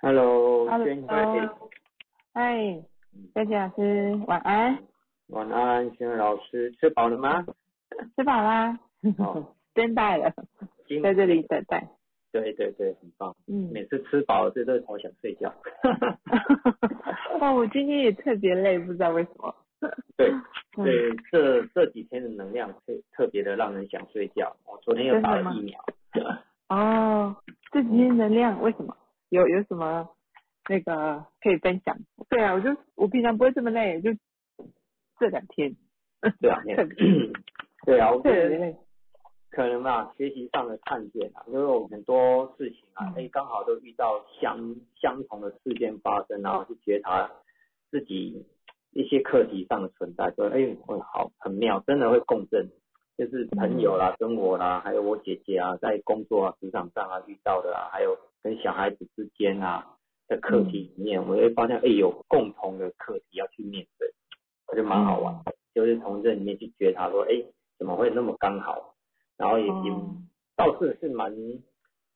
Hello，Hello，轩慧，嗨，佳琪老师，晚安，晚安，轩慧老师，吃饱了吗？吃饱啦，哦，真带了，在这里等待。对对对，很棒。嗯，每次吃饱了，这都好想睡觉。哦，我今天也特别累，不知道为什么。对嗯对，这这几天的能量特特别的让人想睡觉。我昨天又打了疫苗。哦，这几天能量为什么？有有什么那个可以分享？对啊，我就我平常不会这么累，就这两天。这两天 对。啊，我特觉得。可能吧，学习上的看见啊，因为我们很多事情啊，嗯。哎、刚好都遇到相相同的事件发生，然后去觉察自己一些课题上的存在，说哎，会好很妙，真的会共振，就是朋友啦、跟我啦，还有我姐姐啊，在工作啊、职场上啊遇到的啊，还有跟小孩子之间啊的课题里面，我会发现哎，有共同的课题要去面对，我觉得蛮好玩的，就是从这里面去觉察说，哎，怎么会那么刚好？然后也也哦倒是是蛮，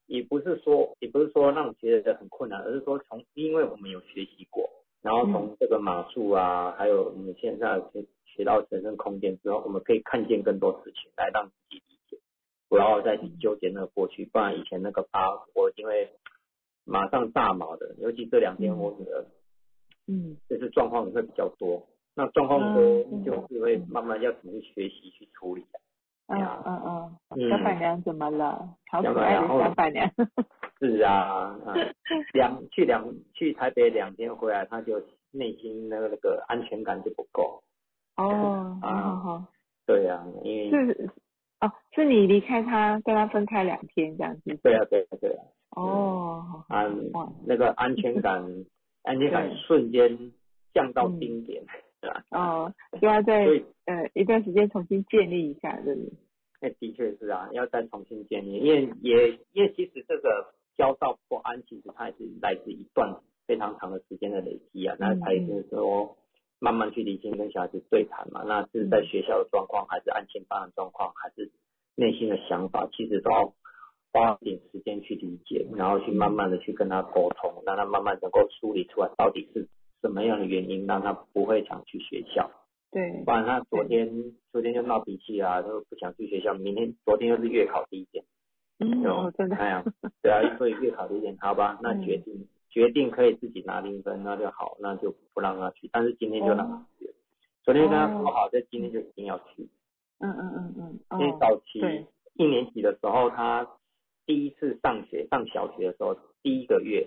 也不是说也不是说让你觉得很困难，而是说从因为我们有学习过，然后从这个马术啊，还有我们现在学学到神圣空间之后，我们可以看见更多事情来让自己不要再去纠结那个过去，不然以前那个疤我因为马上炸毛的，尤其这两天我女儿嗯。就是状况会比较多，那状况多嗯。就是会慢慢要怎么去学习去处理。嗯呀。嗯嗯，嗯。小板娘怎么了？好可爱的娘小板娘。是啊，啊，两去两去台北两天回来，他就内心那个那个安全感就不够。哦，好啊好好，对啊，因为是哦，是你离开他，跟他分开两天这样子。对啊对啊对啊，哦，好好啊哇，那个安全感 安全感瞬间降到冰点，对吧？哦，就要再所以呃一段时间重新建立一下，对不对？那的确是啊，要再重新建立，因为也因为其实这个焦躁不安，其实它也是来自一段非常长的时间的累积啊，那才是说慢慢去理性跟小孩子对谈嘛，那是在学校的状况，还是安亲班的状况，还是内心的想法，其实都要花一点时间去理解，然后去慢慢的去跟他沟通，让他慢慢能够梳理出来到底是什么样的原因，让他不会想去学校。对不，然他昨天昨天就闹脾气啊，就不想去学校。明天昨天又是月考第一天，嗯，哦，真的，哎呀，对啊，所以月考第一天，好吧，那嗯决定、决定可以自己拿零分，那就好，那就不让他去。但是今天就让他去了。昨天跟他说好，在今天就一定要去，嗯嗯嗯嗯，因为哦，早期一年级的时候，他第一次上学上小学的时候，第一个月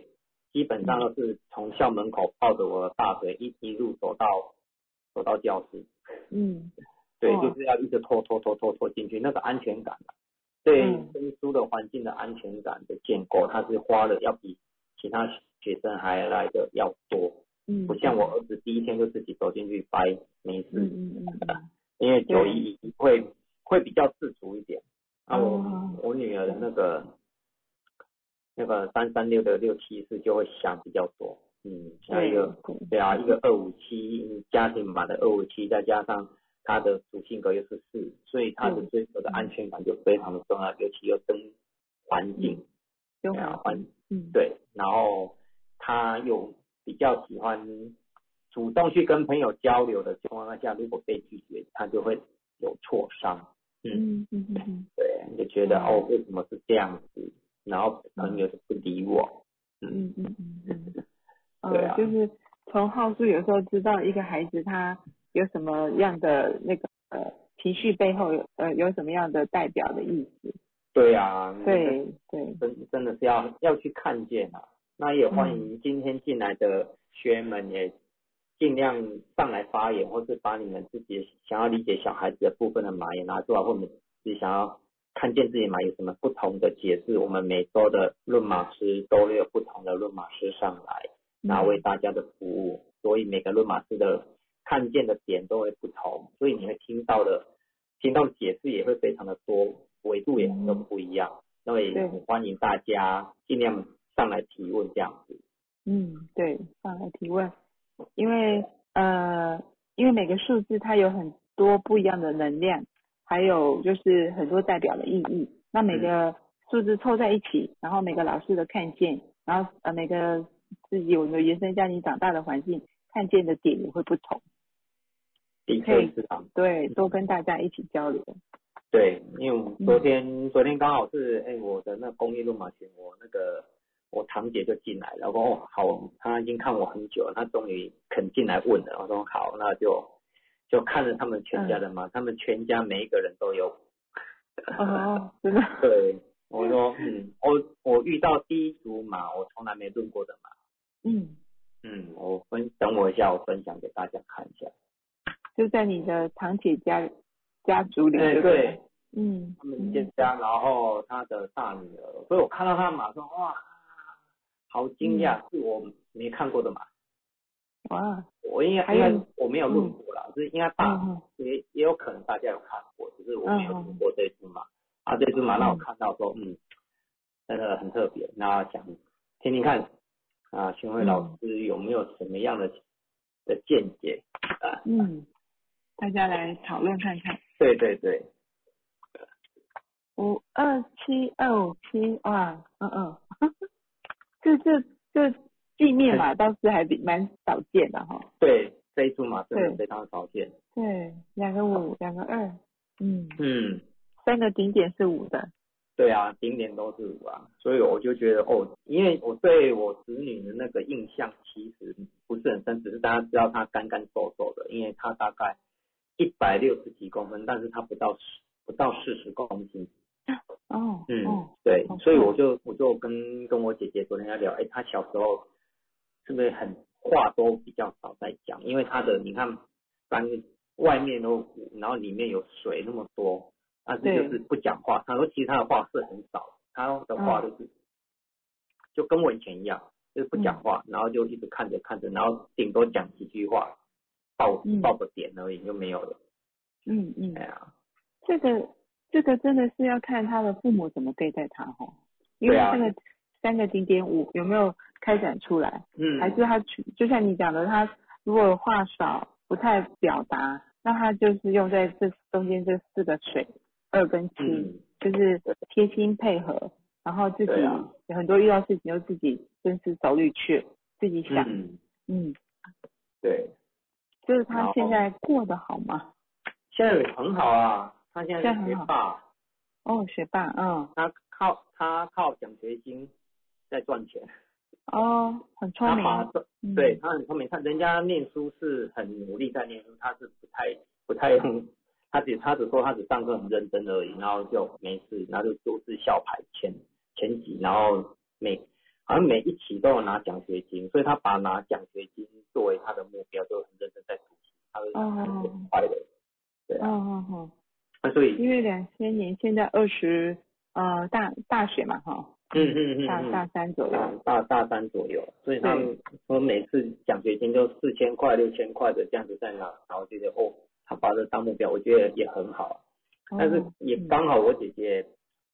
基本上都是从校门口抱着我的大腿一一路走到走到教室。嗯。对，就是要一直拖拖拖拖拖进去，那个安全感啊，对嗯。生疏的环境的安全感的建构，它是花了要比其他学生还来的要多，嗯，不像我儿子第一天就自己走进去掰没事，因为九一会会比较自主一点，啊我、哦我女儿的那个那个三三六的六七四就会想比较多，嗯，还有一个对对。啊，一个二五七家庭版的二五七，再加上他的主性格又是四，所以他的嗯追求的安全感就非常的重要，尤其又跟环境，就对啊，环嗯，对，然后他有比较喜欢主动去跟朋友交流的情况下，如果被拒绝，他就会有挫伤，嗯，嗯嗯对，你就觉得嗯。哦，为什么是这样子？然后朋友就不理我，嗯。嗯嗯嗯，对啊。呃，就是从号数有时候知道一个孩子他有什么样的那个呃情绪背后有呃有什么样的代表的意思，对啊，对对，真真的是要要去看见啊。那也欢迎今天进来的学员们也尽量上来发言，或是把你们自己想要理解小孩子的部分的码也拿出来，或者你自己想要看见自己码有什么不同的解释。我们每周的论码师都会有不同的论码师上来，那为大家的服务，所以每个论码师的看见的点都会不同，所以你会听到的听到的解释也会非常的多，维度也都不一样。所以对欢迎大家尽量上来提问这样子。嗯，对，上来提问，因为呃，因为每个数字它有很多不一样的能量，还有就是很多代表的意义。那每个数字凑在一起，然后每个老师的看见，然后呃每个自己有没有原生家庭长大的环境，看见的点也会不同。的可以确是啊，对，多跟大家一起交流。对，因为我昨天、昨天刚好是哎、我的那公益路马群，我那个我堂姐就进来了，然后哦好，她已经看我很久了，她终于肯进来问了，我说好，那就就看着他们全家的马，他们全家每一个人都有。哦，真的。对，我说嗯，我我遇到第一组马，我从来没论过的马，嗯，嗯，我分等我一下，我分享给大家看一下。就在你的堂姐家家族里。哎，对对对，嗯他们一家，然后他的大女儿，所以我看到他的马说哇，好惊讶，是我没看过的嘛。哇，我应该应该我没有论过啦，就是应该大嗯也也有可能大家有看过，只是我没有论过这只马。啊，这只马让我看到说，嗯，真的很特别。那想听听看啊，巡回老师有没有什么样的的见解啊？嗯，大家来讨论看看。对对对，五二七二五七，哇，嗯嗯，这这这地面嘛倒是还比蛮少见的哈。对这一组嘛真的非常少见。对，两个五，两个二，嗯，嗯。三个顶点是五的。对啊，顶点都是五啊，所以我就觉得哦，因为我对我子女的那个印象其实不是很深，只是大家知道她干干瘦瘦的，因为她大概一百六十几公分，但是她不到十不到四十公斤。哦，嗯，哦，对好，所以我就我就跟跟我姐姐昨天在聊，哎，她小时候是不是很话都比较少在讲，因为她的你看，三外面都鼓，然后里面有水那么多。但是就是不讲话。她说其实他的话是很少，她的话就是、就跟我以前一样，就是不讲话，然后就一直看着看着，然后顶多讲几句话，报嗯报个点而已就没有了。嗯嗯哎，呀，这个这个真的是要看他的父母怎么对待他哈，因为对啊这个三个顶点五有没有开展出来，嗯，还是他就像你讲的，他如果话少不太表达，那他就是用在这中间这四个水二跟七，嗯就是贴心配合，然后自己很多遇到事情就自己深思熟虑去自己想，嗯，嗯，对，就是他现在过得好吗？现在很好啊，他现在是学霸，哦，学霸，嗯，他靠他靠奖学金在赚钱，哦，很聪明，他嗯。对他很聪明，他人家念书是很努力在念书，他是不太不太用，他只他只说他只上课很认真而已，然后就没事，然后就都是校排前前几，然后每好像每一期都有拿奖学金，所以他把拿奖学金作为他的目标，就很认真在读书，他会哦。很快的，对哦啊，哦哦，那所以因为两千年现在二十呃大大学嘛哈，嗯嗯嗯嗯。大大三左右，大大三左右，所以他们说每次奖学金就四千块、六千块的这样子在拿，然后觉得哦，他把这当目标，我觉得也很好。但是哦也刚好我姐姐，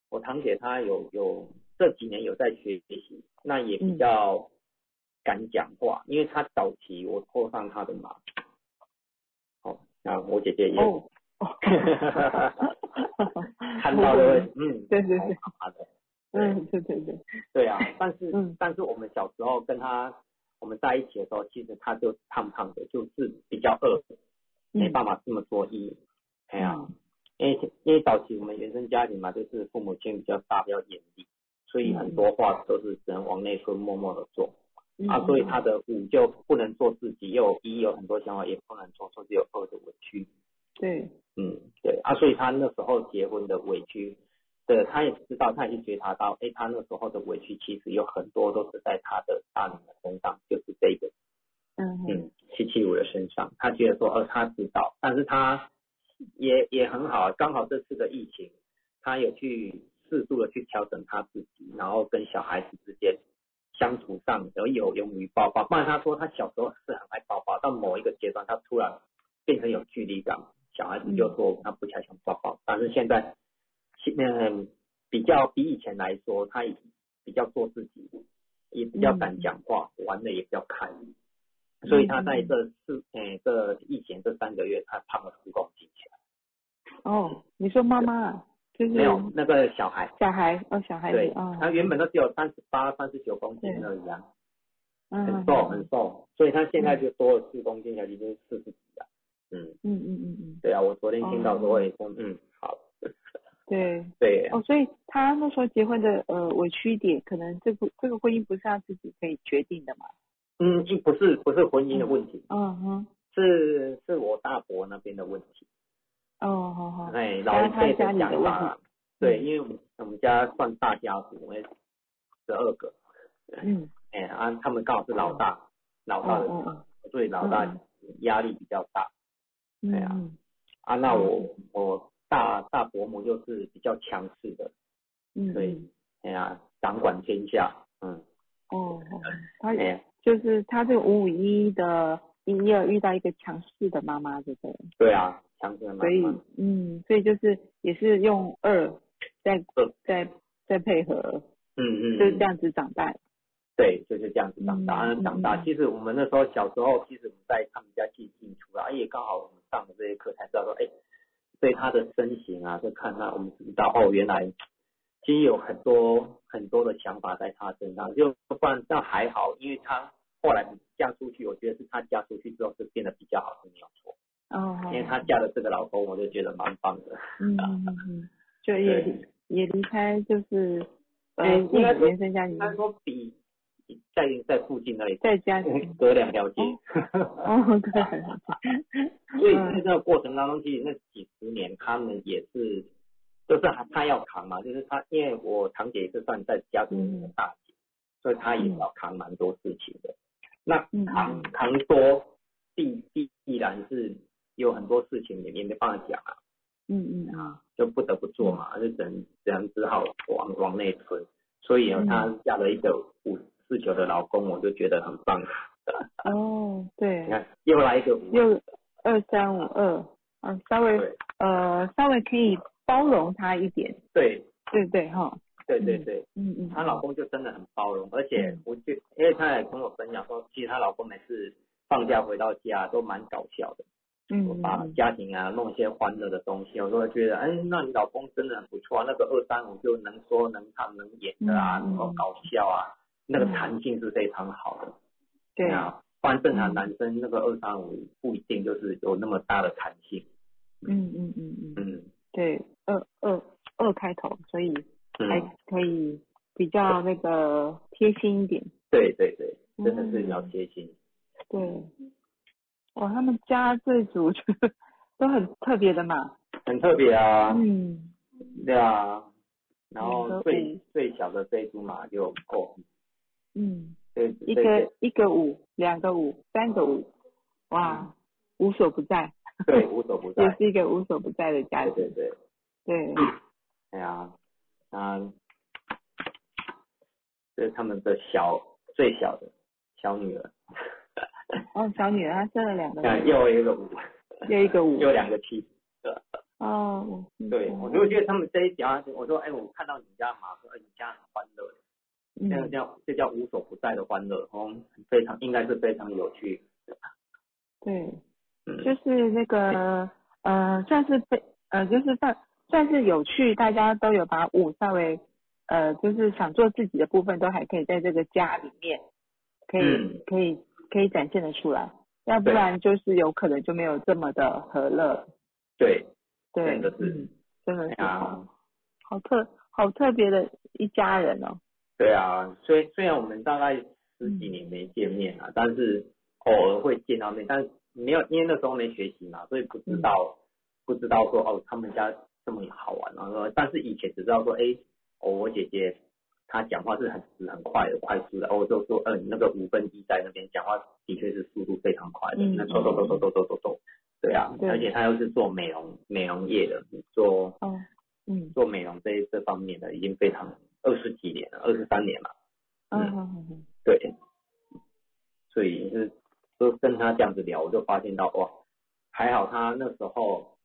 我堂姐她有有这几年有在学习，那也比较敢讲话，因为她早期我拖上她的马，哦，那我姐姐也、哦，看到了，嗯，对对对，好的，嗯，对对对，对啊，但是、嗯。但是我们小时候跟他我们在一起的时候，其实他就胖胖的，就是比较饿，没办法这么做一。哎呀、嗯。因为因为早期我们原生家庭嘛，就是父母亲比较大，比较严厉，所以很多话都是只能往内吞，默默的做。嗯。啊，所以他的五就不能做自己，又有一有很多想法也不能做，所以只有二的委屈。对，嗯，对。啊，所以他那时候结婚的委屈，对，他也知道，他也去觉察到，哎，他那时候的委屈其实有很多都是在他的大女儿身上，就是这个，嗯。嗯嗯，七七五的身上，他觉得说，哦，他知道，但是他也也很好，刚好这次的疫情，他有去适度的去调整他自己，然后跟小孩子之间相处上有有勇于抱抱，不然他说他小时候是很爱抱抱，到某一个阶段他突然变成有距离感，小孩子就说他不太想抱抱，但是现在现嗯比较比以前来说，他也比较做自己，也比较敢讲话，玩的也比较开。所以他在这四诶、这疫情这三个月，他胖了十公斤起来。哦，你说妈妈啊就是没有那个小孩，小孩哦，小孩子对，哦，他原本都只有三十八、三十九公斤而已啊。嗯，很瘦很瘦，所以他现在就多了四公斤，小鸡就是四十几啊。嗯，嗯嗯嗯嗯，对啊，我昨天听到说，我也说，嗯，好，对。对，哦，所以他那时候结婚的呃委屈点，可能这个这个婚姻不是他自己可以决定的嘛。嗯，不是不是婚姻的问题，嗯哼，是是我大伯那边的问题。哦，好好。哎，老一辈的想法，对，因为我们我们家算大家族，我们十二个，嗯，哎啊，他们刚好是老大，老大的，所以老大压力比较大。嗯，对啊。嗯。啊，那我我大大伯母就是比较强势的，嗯，对嗯。哎呀，掌管天下，嗯，哦，哦他哎，就是他这个五五一的一二遇到一个强势的妈妈，对不对？对啊，强势的妈妈。所以，嗯，所以就是也是用二在二。在在配合，嗯嗯，就是这样子长大。对，就是这样子长大。嗯长大，嗯其实我们那时候小时候，其实我们在他们家进进出啊，也刚好我们上的这些课才知道说，哎，对他的身形啊，就看他，我们知道哦，原来其实有很多很多的想法在他身上，就不然但还好，因为他后来嫁出去，我觉得是他嫁出去之后是变得比较好，是没有错。哦，因为她嫁了这个老公，我就觉得蛮棒的。嗯嗯就也也离开就是呃应该原生家庭应，该说比在在附近那里在家里。隔两条街。哦，对，所以在这个过程当中，其实那几十年他们也是，就是他他要扛嘛，就是他因为我堂姐也是算在家族里面的大姐，所以她也要扛蛮多事情的。那嗯扛扛多必必必然是有很多事情也也没办法讲啊，嗯嗯啊，就不得不做嘛，就只能只能只好往往内吞。所以呢，她嫁了一个五四九的老公，我就觉得很棒。哦，对。你，看又来一个五，又二三五二，嗯，稍微呃稍微可以包容他一点，对。对对？哈？对对对。嗯嗯，她老公就真的很包容，而且我就因为她也跟我分享说，其实她老公每次放假回到家都蛮搞笑的，嗯我把家庭啊弄一些欢乐的东西，我都会觉得，哎，那你老公真的很不错啊，那个二三五就能说能唱能演的啊，嗯嗯能够搞笑啊，那个弹性是非常好的。对，啊，不然正常男生那个二三五不一定就是有那么大的弹性。嗯嗯嗯嗯，嗯。对，二二二开头，所以还嗯，可以比较那个贴心一点，对对对，真的是比嗯较贴心。对，哇，他们家这组就都很 特别的嘛，很特别啊。嗯，对啊，然后最最小的这一株马就哦，嗯，对一个一个五，两个五，三个五，哇，无所不在，对无所不在。也，是一个无所不在的家庭，对对对，对，哎呀，啊，这是他们的小最小的小女儿，哦，小女儿她生了两个 又一个五，又一个五，又两个七，哦，对，我就觉得他们这一家，我说哎，我看到你家马，说哎你家很欢乐，这叫这叫无所不在的欢乐，哦，非常应该是非常有趣，对，嗯，就是那个呃，算是被呃，就是算算是有趣，大家都有把舞稍微呃，就是想做自己的部分，都还可以在这个家里面，可以、嗯可以可以展现的出来，要不然就是有可能就没有这么的和乐，对，对，真的是嗯，真的是啊好好特好特别的一家人哦，对啊，虽虽然我们大概十几年没见面啊，但是偶尔会见到面，但是没有，因为那时候没学习嘛，所以不知道、不知道说哦，他们家这么好玩，然后，但是以前只知道说，哎，哦，我姐姐她讲话是很直很快的，快速的，哦，我就说，嗯、那个五分一在那边讲话的确是速度非常快的，嗯。那走走走走走走走走，对啊，对。而且她又是做美容美容业的，做哦，嗯。做美容这这方面的已经非常二十几年了，二十三年了。嗯对，所以就是就跟他这样子聊，我就发现到哇，还好他那时候，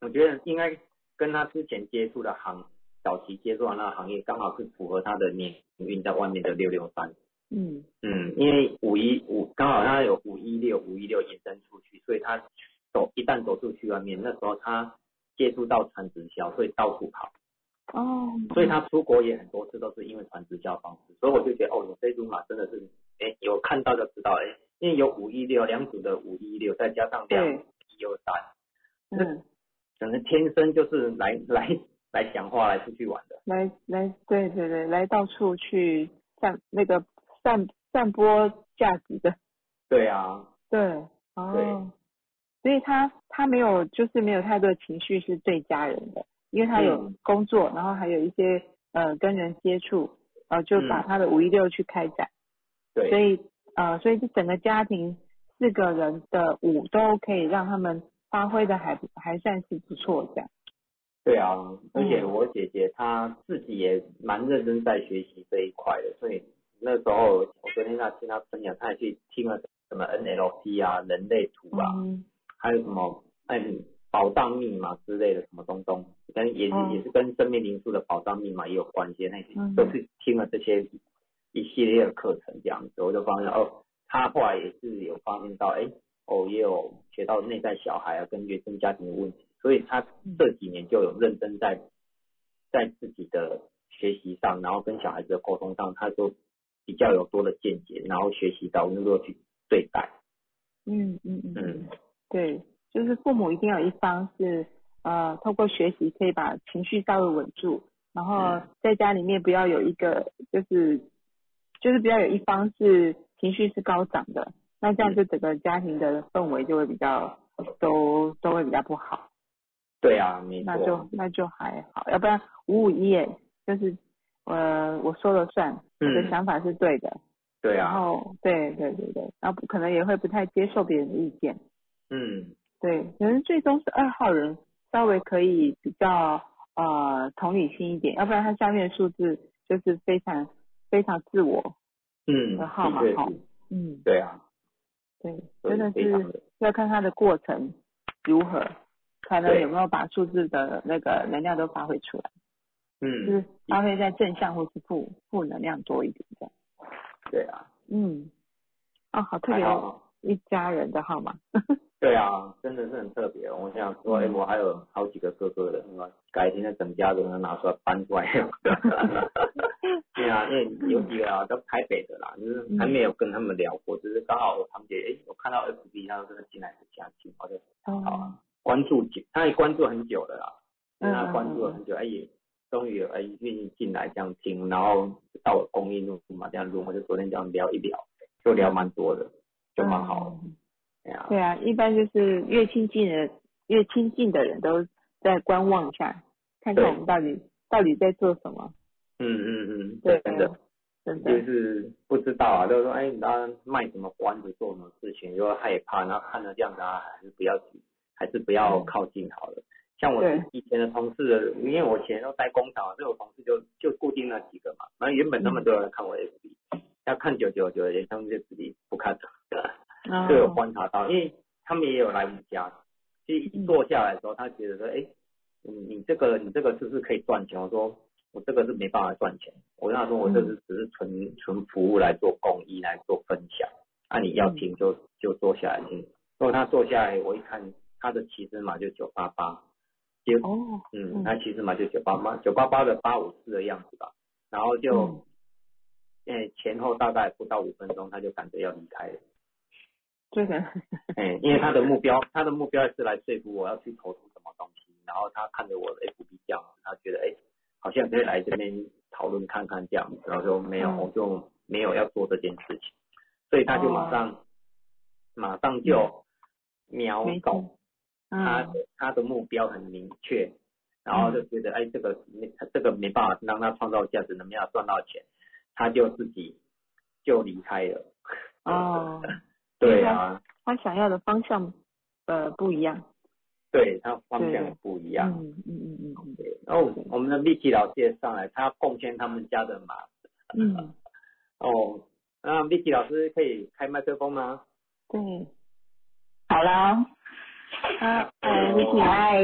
我觉得应该跟他之前接触的行早期接触的那个行业，刚好是符合他的年运在外面的六六三。嗯嗯，因为五一五刚好他有五一六五一六延伸出去，所以他走一旦走出去外面，那时候他接触到传直销，所以到处跑。哦，所以他出国也很多次都是因为传直销方式，所以我就觉得哦，你这组马真的是哎，有看到就知道，哎，因为有五一六两组的五一六，再加上两对，一二三，嗯，可能天生就是来来来讲话来出去玩的。来来，对对对，来到处去散那个散散播价值的，对啊，对，哦，所以他他没有就是没有太多情绪是对家人的，因为他有嗯。工作，然后还有一些呃跟人接触，呃就把嗯。他的五一六去开展，所对，以呃所以这整个家庭四个人的舞都可以让他们发挥的还还算是不错这样，对啊，而且嗯。我姐姐她自己也蛮认真在学习这一块的，所以那时候我昨天在听她分享，她也去听了什么 NLP 啊、人类图啊，嗯。还有什么嗯宝藏密码之类的什么东东，跟也是、嗯也是跟生命灵数的宝藏密码也有关系，那些嗯。都是听了这些一系列的课程这样子，我就发现哦，他后来也是有发现到，哎，哦也有学到内在小孩啊跟原生家庭的问题，所以他这几年就有认真在在自己的学习上，然后跟小孩子的沟通上，他就比较有多的见解，然后学习到如何去对待，嗯嗯嗯，对，就是父母一定要有一方是呃透过学习可以把情绪稍微稳住，然后嗯。在家里面不要有一个就是就是不要有一方是情绪是高涨的，那这样就整个家庭的氛围就会比较都都会比较不好，对啊，没那就，那就还好，要不然五五一耶，就是呃我说了算，我的嗯。想法是对的，然对啊，然后对对对对，然后不可能也会不太接受别人的意见。嗯。对，可能最终是二号人稍微可以比较呃同理心一点，要不然他下面的数字就是非常非常自我，嗯，的号码哈嗯，对啊，对，真的是要看他的过程如何，看他有没有把数字的那个能量都发挥出来，就嗯，是发挥在正向或是负负能量多一点这样，对啊，嗯，哦，好特别还好，一家人的号码，对啊，真的是很特别。我想说，哎、嗯我还有好几个哥哥的，是吧？改天的整家都能拿出来搬出来。对啊，因为有几个啊，都台北的啦，就是还没有跟他们聊过，就是刚好我堂姐，哎、我看到 FB 他真的进来是家庭，我就好哦啊，关注久，他也关注很久了啦，嗯他关注了很久，哎、也终于有哎愿意进来这样听，然后到我公益录嘛这样录，我就昨天这样聊一聊，就聊蛮多的，就蛮好的，嗯对啊，对啊，一般就是越亲近的越亲近的人都在观望一下，看看我们到底到底在做什么。嗯嗯嗯，对真的。真的，就是不知道啊，就是说，哎，他卖什么关子，做什么事情，就害怕，然后看到这样子啊，还是不要去，还是不要靠近好了。像我以前的同事，因为我以前都在工厂，所以我同事就就固定那几个嘛。然后原本那么多人看我 FB，要看久久久，他们就自己不看了，哦。就有观察到，因为他们也有来我们家，其实一坐下来的时候，他觉得说，哎，你你这个你这个是不是可以赚钱？我说我这个是没办法赚钱，我跟他说我这是只是纯纯服务来做公益来做分享，啊你要听就就坐下来听。如果他坐下来，我一看他的起始码就九八八，结哦，嗯，他起始码就九八八九八八的八五四的样子吧，然后就嗯，诶前后大概不到五分钟他就感觉要离开了。这个，哎，因为他的目标，他的目标是来说服我要去投资什么东西，然后他看着我的 FB 这样，他觉得哎，好像可以来这边讨论看看这样子，然后就没有，嗯。我就没有要做这件事情，所以他就马上，马上就秒没懂错，他他的目标很明确，然后就觉得哎，这个没这个没办法让他创造价值，能没办法赚到钱，他就自己就离开了。哦，对啊，他想要的方向呃不一样，对他方向也不一样。嗯嗯嗯嗯嗯对，然后我们的 Vicky 老师也上来，他要贡献他们家的马。嗯，哦，那 Vicky 老师可以开麦克风吗？对，好了，啊，哎，你起来，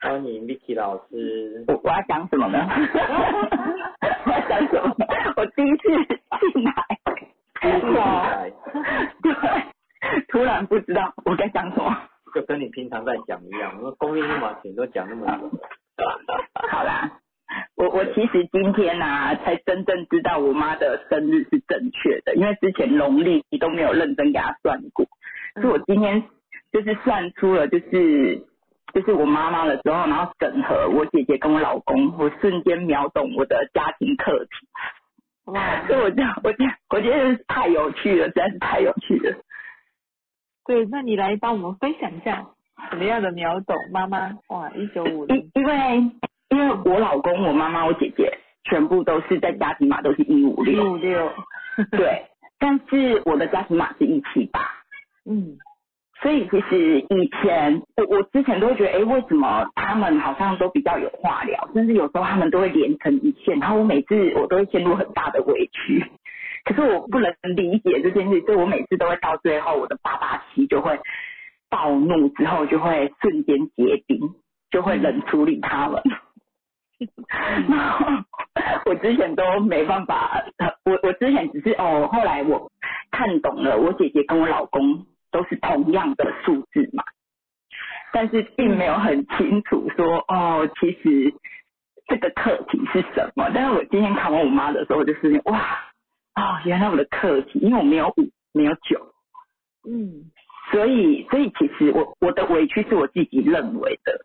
欢迎 Vicky 老师。我我要讲什么呢？我要讲什么？我第一次进来，对，突然不知道我该讲什么。就跟你平常在讲一样，我们公益密码钱都讲那么久。好啦，我我其实今今天啊，才真正知道我妈的生日是正确的，因为之前农历都没有认真给她算过，所以我今天就是算出了，就是就是我妈妈的时候，然后整合我姐姐跟我老公，我瞬间秒懂我的家庭课题。哇，所以我这样，我觉得，我觉得太有趣了，实在是太有趣了。对，那你来帮我们分享一下什么样的秒懂妈妈？哇，一九五零，因因为因为我老公、我妈妈、我姐姐全部都是在家庭码都是一五一六，五六，对，但是我的家庭码是一七八，嗯所以其实以前我我之前都会觉得，哎，为什么他们好像都比较有话聊，甚至有时候他们都会连成一线，然后我每次我都会陷入很大的委屈，可是我不能理解这件事，所以我每次都会到最后，我的八八七就会暴怒之后就会瞬间结冰，就会冷处理他们。然后我之前都没办法，我我之前只是哦，后来我看懂了，我姐姐跟我老公都是同样的数字嘛，但是并没有很清楚说哦，其实这个课题是什么。但是我今天看完我妈的时候，我就发现哇，哦，原来我的课题，因为我没有五，没有九，嗯。所以所以其实我我的委屈是我自己认为的，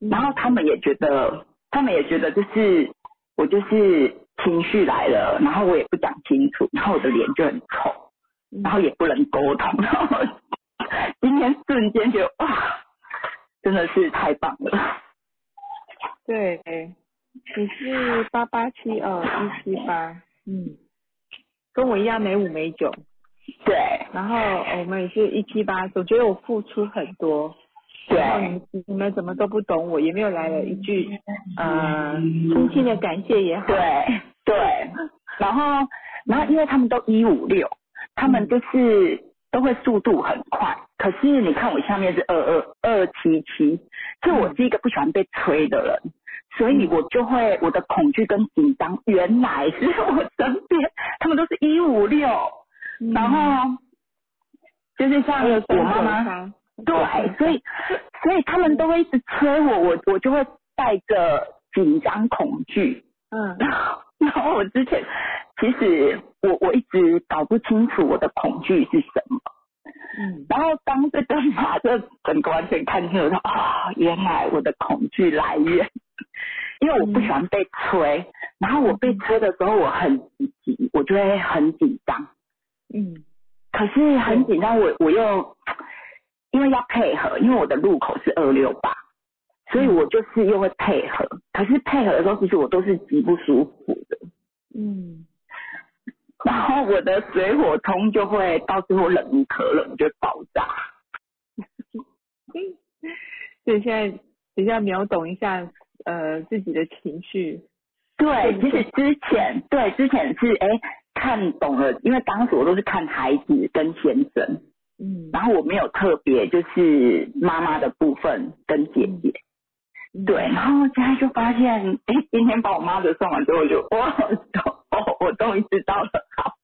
嗯，然后他们也觉得，他们也觉得就是我就是情绪来了，然后我也不讲清楚，然后我的脸就很丑，嗯然后也不能沟通，然 后今天瞬间觉得哇，真的是太棒了。对，你是八八七二一七八，嗯，跟我一样没五没九，对。然后我们也是一七八，总觉得我付出很多，然后你对你们怎么都不懂我，也没有来了一句呃轻轻的感谢也好，对对，然后然后因为他们都一五六，他们就是都会速度很快，可是你看我下面是二二二七七，就我是一个不喜欢被催的人，所以我就会我的恐惧跟紧张原来是我身边，他们都是一五六，嗯。然后就是像我妈妈。妈，对，所以所以他们都会一直催我，我我就会带着紧张恐惧，嗯。然后我之前其实我我一直搞不清楚我的恐惧是什么，嗯然后当这个马这整个完全看清楚说啊、原来我的恐惧来源，因为我不喜欢被催，然后我被催的时候我很急，我就会很紧张。嗯可是很紧张，我我又因为要配合，因为我的路口是二六八，所以我就是又会配合。可是配合的时候，其实我都是极不舒服的。嗯 然后我的水火通就会到最后冷无可冷，我就爆炸。所以现在比较秒懂一下呃自己的情绪，对，其实之前对之前是哎看懂了，因为当时我都是看孩子跟先生，嗯然后我没有特别就是妈妈的部分跟姐姐。嗯对，然后现在就发现，哎，今天把我妈的送完之后，我就哇，哦，我终于知道了，好，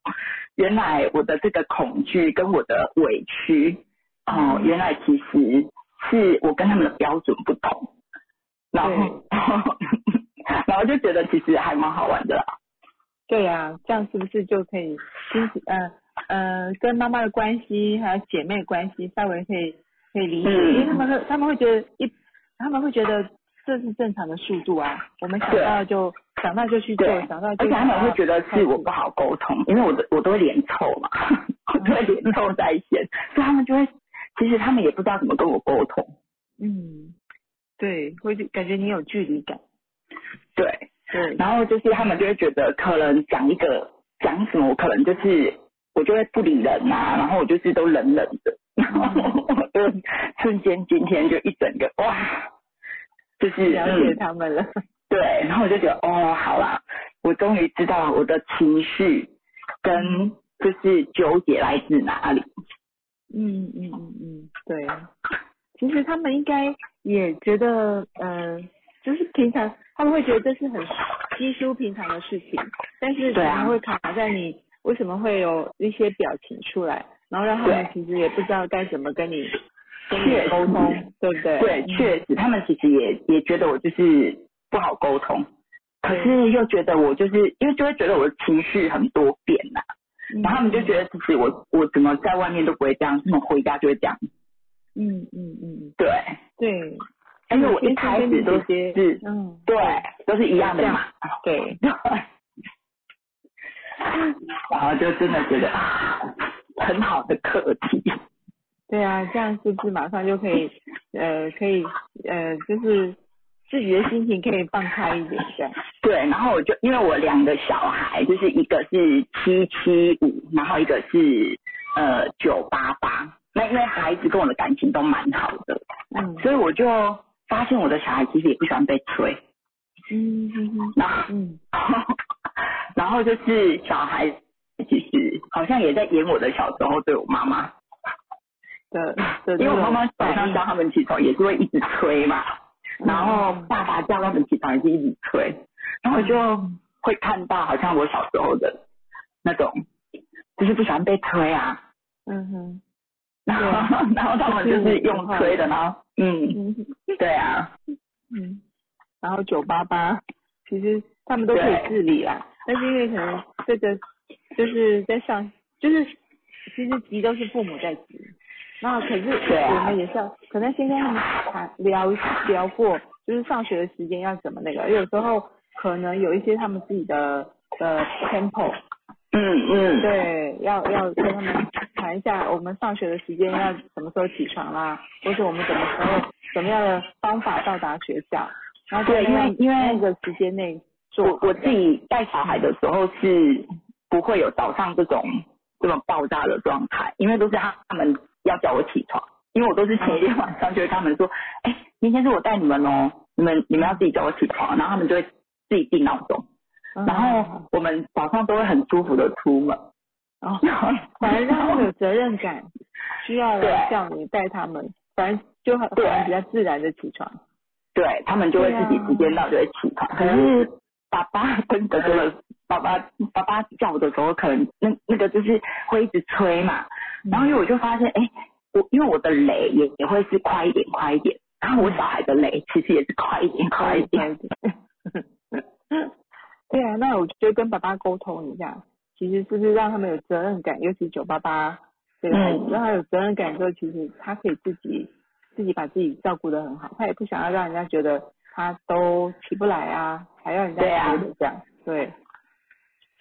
原来我的这个恐惧跟我的委屈，哦，原来其实是我跟他们的标准不同，然后，然后就觉得其实还蛮好玩的啦。对呀、这样是不是就可以亲子呃呃跟妈妈的关系还有姐妹关系稍微可以可以理解，嗯。因为他们会他们会觉得一他们会觉得这是正常的速度啊，我们想到就想到就去做，，想到。就而且他们会觉得是我不好，好沟通，因为我的我都会脸臭嘛，我都会脸臭在先，所以他们就会，其实他们也不知道怎么跟我沟通。嗯，对，会感觉你有距离感，对，对，然后就是他们就会觉得可能讲一个讲什么，我可能就是我就会不理人呐、然后我就是都冷冷的，然后 我就瞬间今天就一整个哇，就是了解嗯。他们了，对，然后我就觉得哦，好啦，我终于知道我的情绪跟就是纠结来自哪里。嗯嗯嗯嗯，对，其实他们应该也觉得，呃，就是平常他们会觉得这是很稀疏平常的事情，但是可能会卡在你为什么会有一些表情出来，然后让他们其实也不知道该怎么跟你跟确沟通，对不对？对，嗯确实，他们其实也也觉得我就是不好沟通。可是又觉得我就是因为就会觉得我的情绪很多变呐、嗯然后他们就觉得其实我我怎么在外面都不会这样，怎么回家就会这样。嗯嗯嗯，对，对，但是我一开始都是嗯，对，都是一样的嘛。对，对，然后就真的觉得啊，很好的课题。对啊，这样是不是马上就可以呃可以呃就是自己的心情可以放开一点这样？对，然后我就因为我两个小孩，就是一个是七七五，然后一个是呃九八八。那因为孩子跟我的感情都蛮好的，嗯所以我就发现我的小孩其实也不喜欢被催。嗯嗯嗯然后，嗯 然后就是小孩其实好像也在演我的小时候对我妈妈，的 的因为我妈妈早上叫他们起床也是会一直催嘛，嗯。然后爸爸叫他们起床也是一直催，然后我就会看到好像我小时候的那种，就是不喜欢被催啊，嗯哼。然后 然后他们就是用催的，然后嗯，嗯。对啊，嗯，然后九八八其实他们都可以自理啦，但是因为可能这个就是在上就是其实急都是父母在急。那可是我们也是要，可能先跟他们谈聊聊过，就是上学的时间要怎么那个，有时候可能有一些他们自己的呃 tempo，嗯嗯，对，要要跟他们谈一下，我们上学的时间要什么时候起床啦，或者我们什么时候什么样的方法到达学校，然后对因为因为那个时间内做我我自己带小孩的时候是不会有早上这种这种爆炸的状态，因为都是他们要叫我起床，因为我都是前一天晚上就会跟他们说，哎、明天是我带你们哦，你们你们要自己叫我起床，然后他们就会自己定闹钟，嗯然后我们早上都会很舒服的出门，哦，然后反而让他们有责任感，需要叫你带他们，反正就很对反而比较自然的起床。对他们就会自己时间到就会起床。可是爸爸跟哥哥的爸爸爸爸叫的时候，可能那那个就是会一直催嘛。然后因为我就发现，哎、我因为我的雷也也会是快一点快一点，然后我小孩的雷其实也是快一点快一点。对啊，那我就跟爸爸沟通一下，其实是不是让他们有责任感，尤其九八八这个孩子，嗯。让他有责任感之后，其实他可以自己自己把自己照顾得很好，他也不想要让人家觉得他都起不来啊，还要人家觉得这样，对，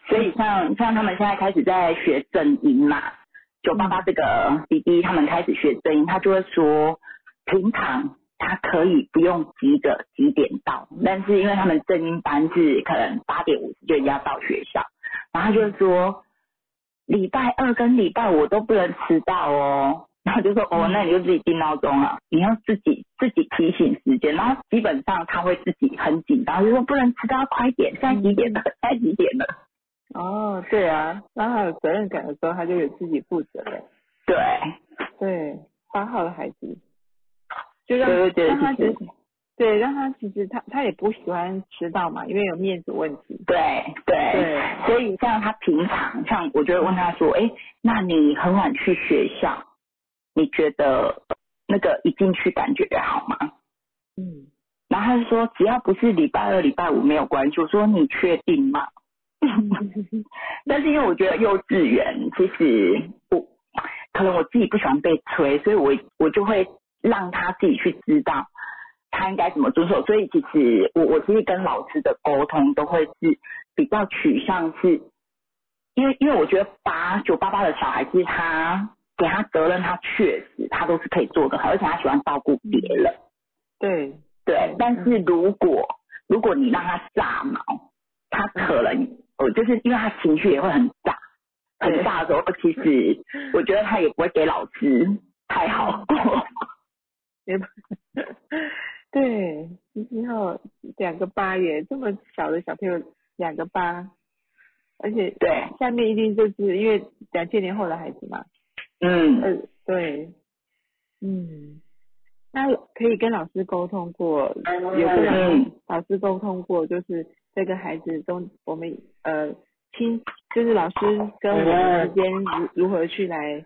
所以像像他们现在开始在学正音嘛，九八八这个弟弟他们开始学正音，他就会说，平常他可以不用急着几点到，但是因为他们正音班是可能八点五十就要到学校，然后他就会说，礼拜二跟礼拜五都不能迟到哦。然后就说哦，那你就自己定闹钟了，你要自己自己提醒时间，然后基本上他会自己很紧张，就说不能迟到，快点，现在几点了？现在几点了？哦，对啊，让他有责任感的时候，他就有自己负责任。对，对，八号的孩子，就让对对让他就是其实对让他其实他他也不喜欢迟到嘛，因为有面子问题。对对，对，所以像他平常，像我就会问他说，哎，那你很晚去学校，你觉得那个一进去感觉好吗？嗯，然后他就说，只要不是礼拜二、礼拜五没有关系。我说你确定吗？但是因为我觉得幼稚园其实我可能我自己不喜欢被催，所以我我就会让他自己去知道他应该怎么遵守。所以其实我我其实跟老师的沟通都会是比较取向是，因为因为我觉得八九八八的小孩其实他给他责任，他确实他都是可以做的好，而且他喜欢照顾别人。对，对，但是如果如果你让他炸毛，他可能我就是因为他情绪也会很大，很对大的时候，其实我觉得他也不会给老师太好过。对，其实有两个八耶，这么小的小朋友两个八，而且对，下面一定就是因为两千年后的孩子嘛，嗯，呃，对，嗯，那可以跟老师沟通过，有跟老师沟通过，就是这个孩子中我们呃亲，就是老师跟我们之间如如何去来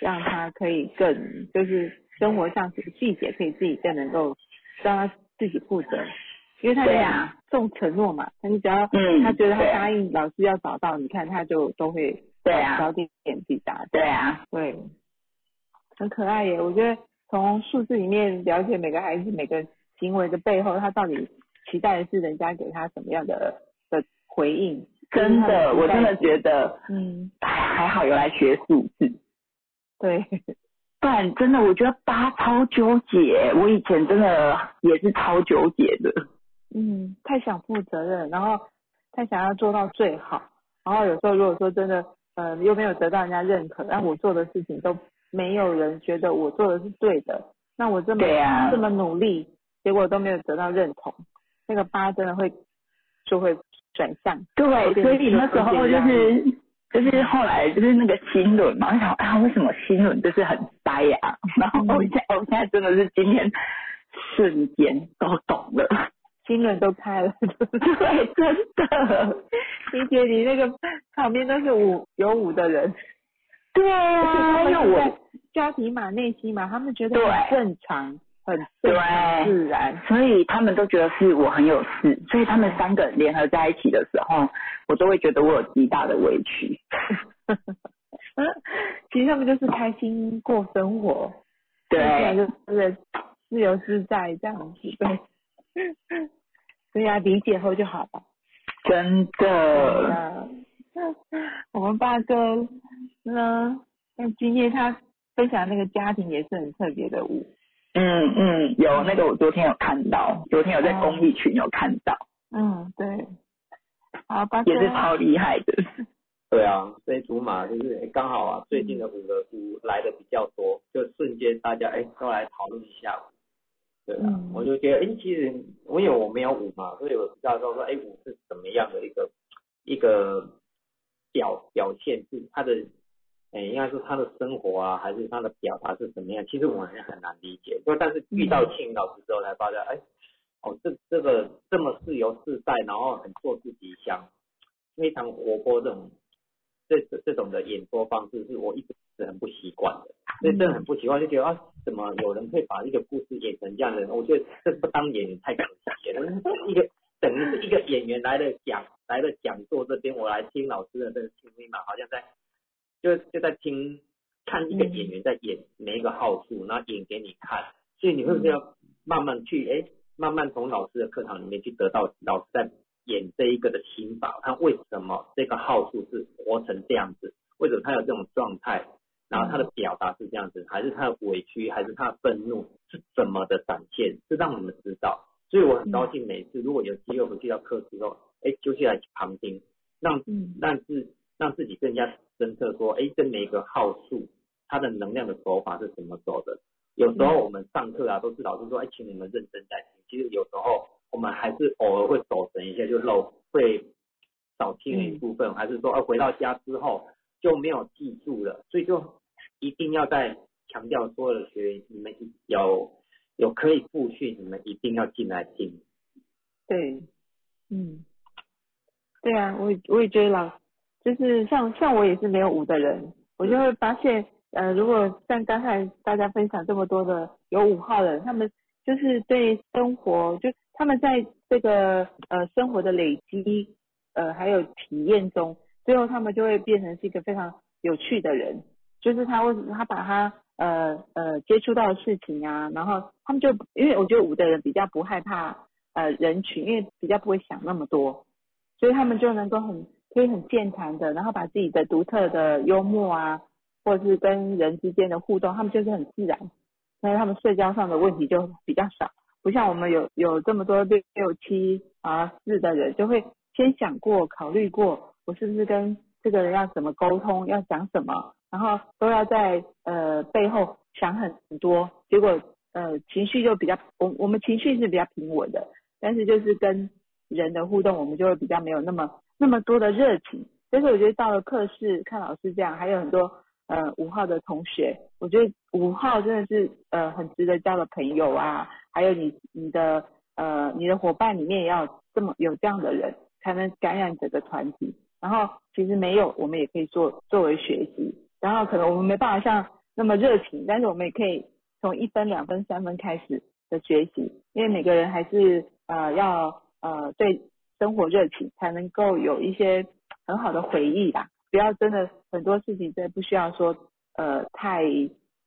让他可以更就是生活上细节可以自己更能够让他自己负责，因为他对啊重承诺嘛，他你只要嗯他觉得他答应老师要找到，你看他就都会对啊早点点抵达。对啊，对，很可爱耶。我觉得从数字里面了解每个孩子每个行为的背后，他到底期待的是人家给他什么样的的回应。真的，我真的，觉得嗯，还还好有来学数字，对，不然真的我觉得八超纠结，我以前真的也是超纠结的。嗯，太想负责任，然后太想要做到最好，然后有时候如果说真的，呃，又没有得到人家认可，但我做的事情都没有人觉得我做的是对的，那我这么、啊。这么努力，结果都没有得到认同，那个疤真的会就会转向。对，所以那时候就是就是后来就是那个新轮嘛，我想啊，为什么新轮就是很呆呀、然后我现在我现在真的是今天瞬间都懂了，新轮都开了，对，真的，理解你那个旁边都是五有五的人，对他啊，们我交题马内心嘛，他们觉得对。很正常，很自然。所以他们都觉得是我很有事，所以他们三个人联合在一起的时候，我都会觉得我有极大的委屈。其实他们就是开心过生活，对，就是自由自在这样子，对。对啊，理解后就好了。真的，呃，我们八哥呢，那今天他分享那个家庭也是很特别的舞，嗯嗯，有那个我昨天有看到，昨天有在公益群有看到，嗯，对。好，八哥也是超厉害的。对啊，所以竹马就是诶刚好啊，最近的五个五来的比较多，就瞬间大家哎都来讨论一下。对啊，嗯我就觉得哎，其实我有我没有舞嘛，所以我不知道说说哎舞是怎么样的一个一个表表现是他的，哎应该是他的生活啊，还是他的表达是怎么样？其实我们很难理解。就但是遇到庆老师之后才发现，哎，哦这这个这么自由自在，然后很做自己想，非常活泼这种这这这种的演说方式，是我一直是很不习惯的。所以真的很不习惯，就觉得啊，怎么有人会把一个故事演成这样的？我觉得这不当演员太可惜了。一个等于是一个演员来了讲来了讲座这边，我来听老师的这个听力嘛，好像在就就在听看一个演员在演每一个号数，然后演给你看，所以你会不会要慢慢去哎，慢慢从老师的课堂里面去得到老师在演这一个的心法，看为什么这个号数是活成这样子，为什么他有这种状态？然后他的表达是这样子，还是他的委屈，还是他的愤怒是怎么的展现，是让我们知道。所以我很高兴每次如果有机会回去到课之后，哎，就去来旁听，让嗯。让自让自己更加深刻说，哎，这每一个号数它的能量的手法是怎么走的。有时候我们上课啊，都是老师说，哎，请你们认真在听。其实有时候我们还是偶尔会走神一下，就漏会少听了一部分，还是说，呃，回到家之后就没有记住了，所以就一定要在强调所有的学员，你们有有可以复训，你们一定要进来听。对，嗯，对啊，我也我也觉得老，就是像像我也是没有舞的人，我就会发现，呃，如果像刚才大家分享这么多的有五号人，他们就是对生活，就他们在这个呃生活的累积，呃还有体验中，最后他们就会变成是一个非常有趣的人，就是他为什么他把他呃呃接触到的事情啊，然后他们就因为我觉得舞的人比较不害怕呃人群，因为比较不会想那么多，所以他们就能够很可以很健谈的，然后把自己的独特的幽默啊，或者是跟人之间的互动，他们就是很自然，所以他们社交上的问题就比较少，不像我们有有这么多六六七啊四的人，就会先想过考虑过，我是不是跟这个人要怎么沟通，要讲什么，然后都要在呃背后想很多，结果呃情绪就比较我我们情绪是比较平稳的，但是就是跟人的互动，我们就会比较没有那么那么多的热情。所以我觉得到了课室看老师这样，还有很多呃五号的同学，我觉得五号真的是呃很值得交的朋友啊，还有你你的呃你的伙伴里面也要这么有这样的人，才能感染整个团体。然后其实没有，我们也可以做作为学习。然后可能我们没办法像那么热情，但是我们也可以从一分、两分、三分开始的学习，因为每个人还是呃要呃对生活热情，才能够有一些很好的回忆吧。不要真的很多事情真的不需要说呃太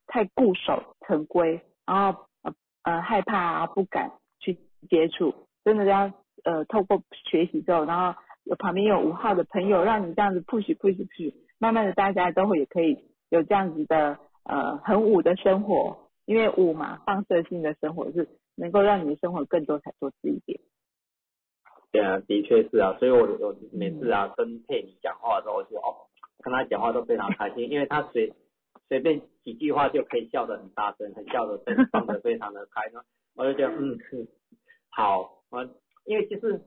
太固守成规，然后呃呃害怕啊不敢去接触，真的要呃透过学习之后，然后有旁边有五号的朋友让你这样子 push push push，慢慢的大家都会也可以有这样子的呃很舞的生活，因为舞嘛放射性的生活是能够让你的生活更多彩多姿一点。对啊，的确是啊，所以我我每次啊跟佩妮讲话的时候，我就哦跟他讲话都非常开心，因为他随随便几句话就可以笑得很大声，很笑得放得非常的开呢，我就觉得嗯好，我因为其实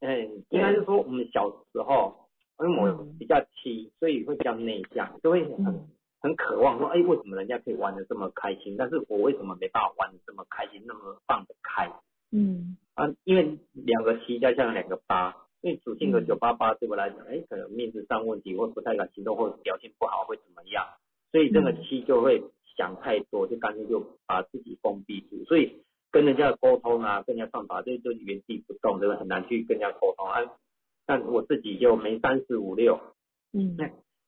嗯应该是说我们小时候因为我比较轻，所以会比较内向，就会很很渴望说哎为什么人家可以玩得这么开心，但是我为什么没办法玩得这么开心，那么放得开？嗯。啊，因为两个七加上两个八，因为属性格九八八对我来讲，哎，可能面子上问题或不太敢行动或者表现不好会怎么样，所以这个七就会想太多，就干脆就把自己封闭住，所以跟人家沟通啊，跟人家上法就就原地不动，这个很难去跟人家沟通。啊。但我自己就没三四五六，嗯，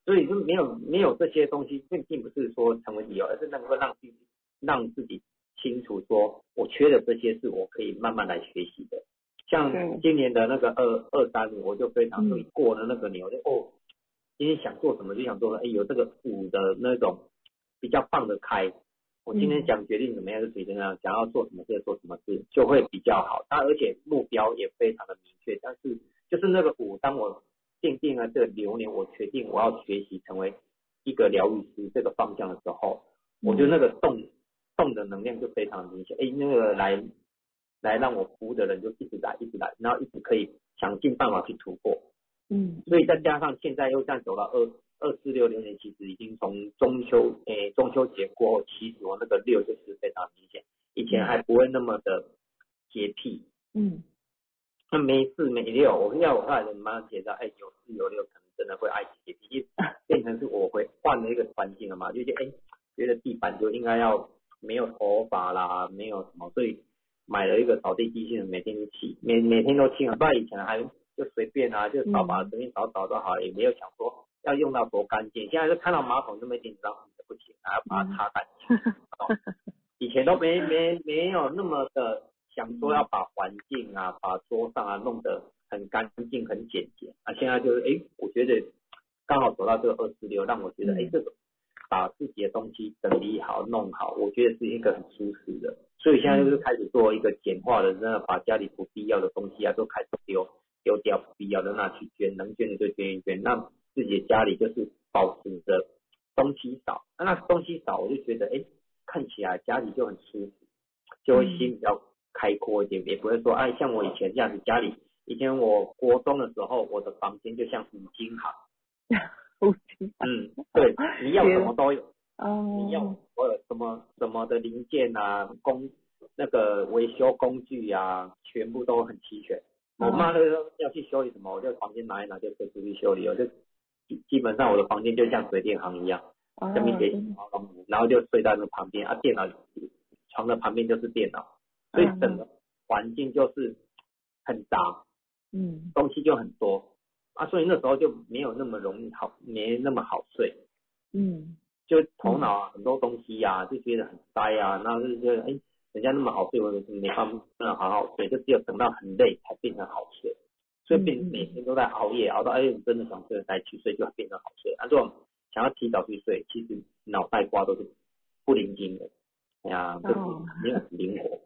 所以就没有没有这些东西，并并不是说成为理由，而是能够让自己让自己。清楚说，我缺的这些是我可以慢慢来学习的。像今年的那个二二三五，我就非常会过了那个年，我就哦，今天想做什么就想做，哎，有这个五的那种比较放得开。我今天想决定怎么样就决定那样，想要做什么事做什么事就会比较好。它而且目标也非常的明确。但是就是那个五，当我奠定了这个流年，我决定我要学习成为一个疗愈师这个方向的时候，我觉得那个动。动的能量就非常明显，哎，那个来来让我服务的人就一直来，一直来，然后一直可以想尽办法去突破，嗯，所以再加上现在又这样走到二二四六六年，其实已经从中秋，哎，中秋节过后，其实我那个六就是非常明显，以前还不会那么的洁癖，嗯，那没四没六，我要我后来慢慢觉得，哎，有四有六可能真的会爱洁癖，变成是我会换了一个环境了嘛，就觉得哎，觉得地板就应该要。没有头发啦，没有什么，所以买了一个扫地机器人，每天都清，每每天都清啊。不然以前还就随便啊，就扫把随便扫扫都好，也没有想说要用到多干净。现在就看到马桶这么一点脏，不行，还要把它擦干净。以前都没没没有那么的想说要把环境啊，把桌上啊弄得很干净很简洁啊。现在就是哎，我觉得刚好走到这个二四六，让我觉得哎这个。把自己的东西整理好、弄好，我觉得是一个很舒适的。所以现在就是开始做一个简化的，真的把家里不必要的东西啊都开始丢丢掉，不必要的那去捐，能捐的就捐一捐，让自己的家里就是保持着东西少。那那东西少，我就觉得哎，看起来家里就很舒服，就会心比较开阔一点，也不会说哎像我以前这样子，家里以前我国中的时候，我的房间就像五金行。嗯，对，你要什么都有，你要我有什么什么的零件啊，工那个维修工具啊，全部都很齐全。我妈那个时候要去修理什么，我就房间拿一拿就可以出去修理，我就基基本上我的房间就像水电行一样，下面给然后就睡在那旁边啊，电脑床的旁边就是电脑，所以整个环境就是很杂，嗯，东西就很多。啊，所以那时候就没有那么容易好，没那么好睡，嗯，就头脑啊很多东西呀，就觉得很呆啊，然后就觉得哎，人家那么好睡，我没办法好好睡，就只有等到很累才变成好睡，所以变每天都在熬夜，熬到哎真的想睡再去睡，就变成好睡。啊，这种想要提早去睡，其实脑袋瓜都是不灵精的，哎呀，就是没有很灵活，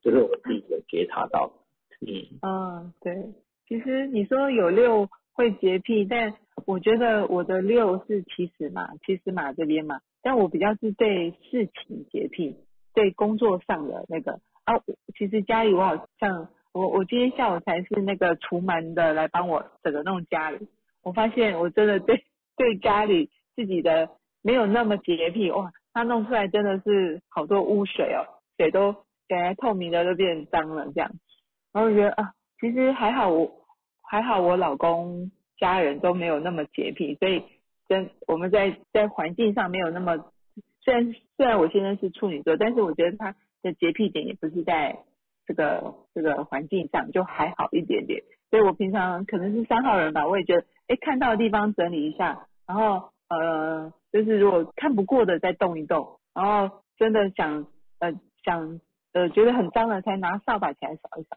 就是我自己有觉察到，嗯，啊，对。其实你说有六会洁癖，但我觉得我的六是七十码，七十码这边嘛，但我比较是对事情洁癖，对工作上的那个啊，其实家里我好像我我今天下午才是那个除螨的来帮我整个弄家里，我发现我真的对对家里自己的没有那么洁癖哇，他弄出来真的是好多污水哦，水都感觉透明的都变脏了这样，然后我觉得啊，其实还好我。还好我老公家人都没有那么洁癖，所以跟我们在在环境上没有那么，虽然虽然我现在是处女座，但是我觉得他的洁癖点也不是在这个这个环境上就还好一点点。所以我平常可能是三号人吧，我也觉得，哎，看到的地方整理一下，然后呃，就是如果看不过的再动一动，然后真的想呃想呃觉得很脏了，才拿扫把起来扫一扫。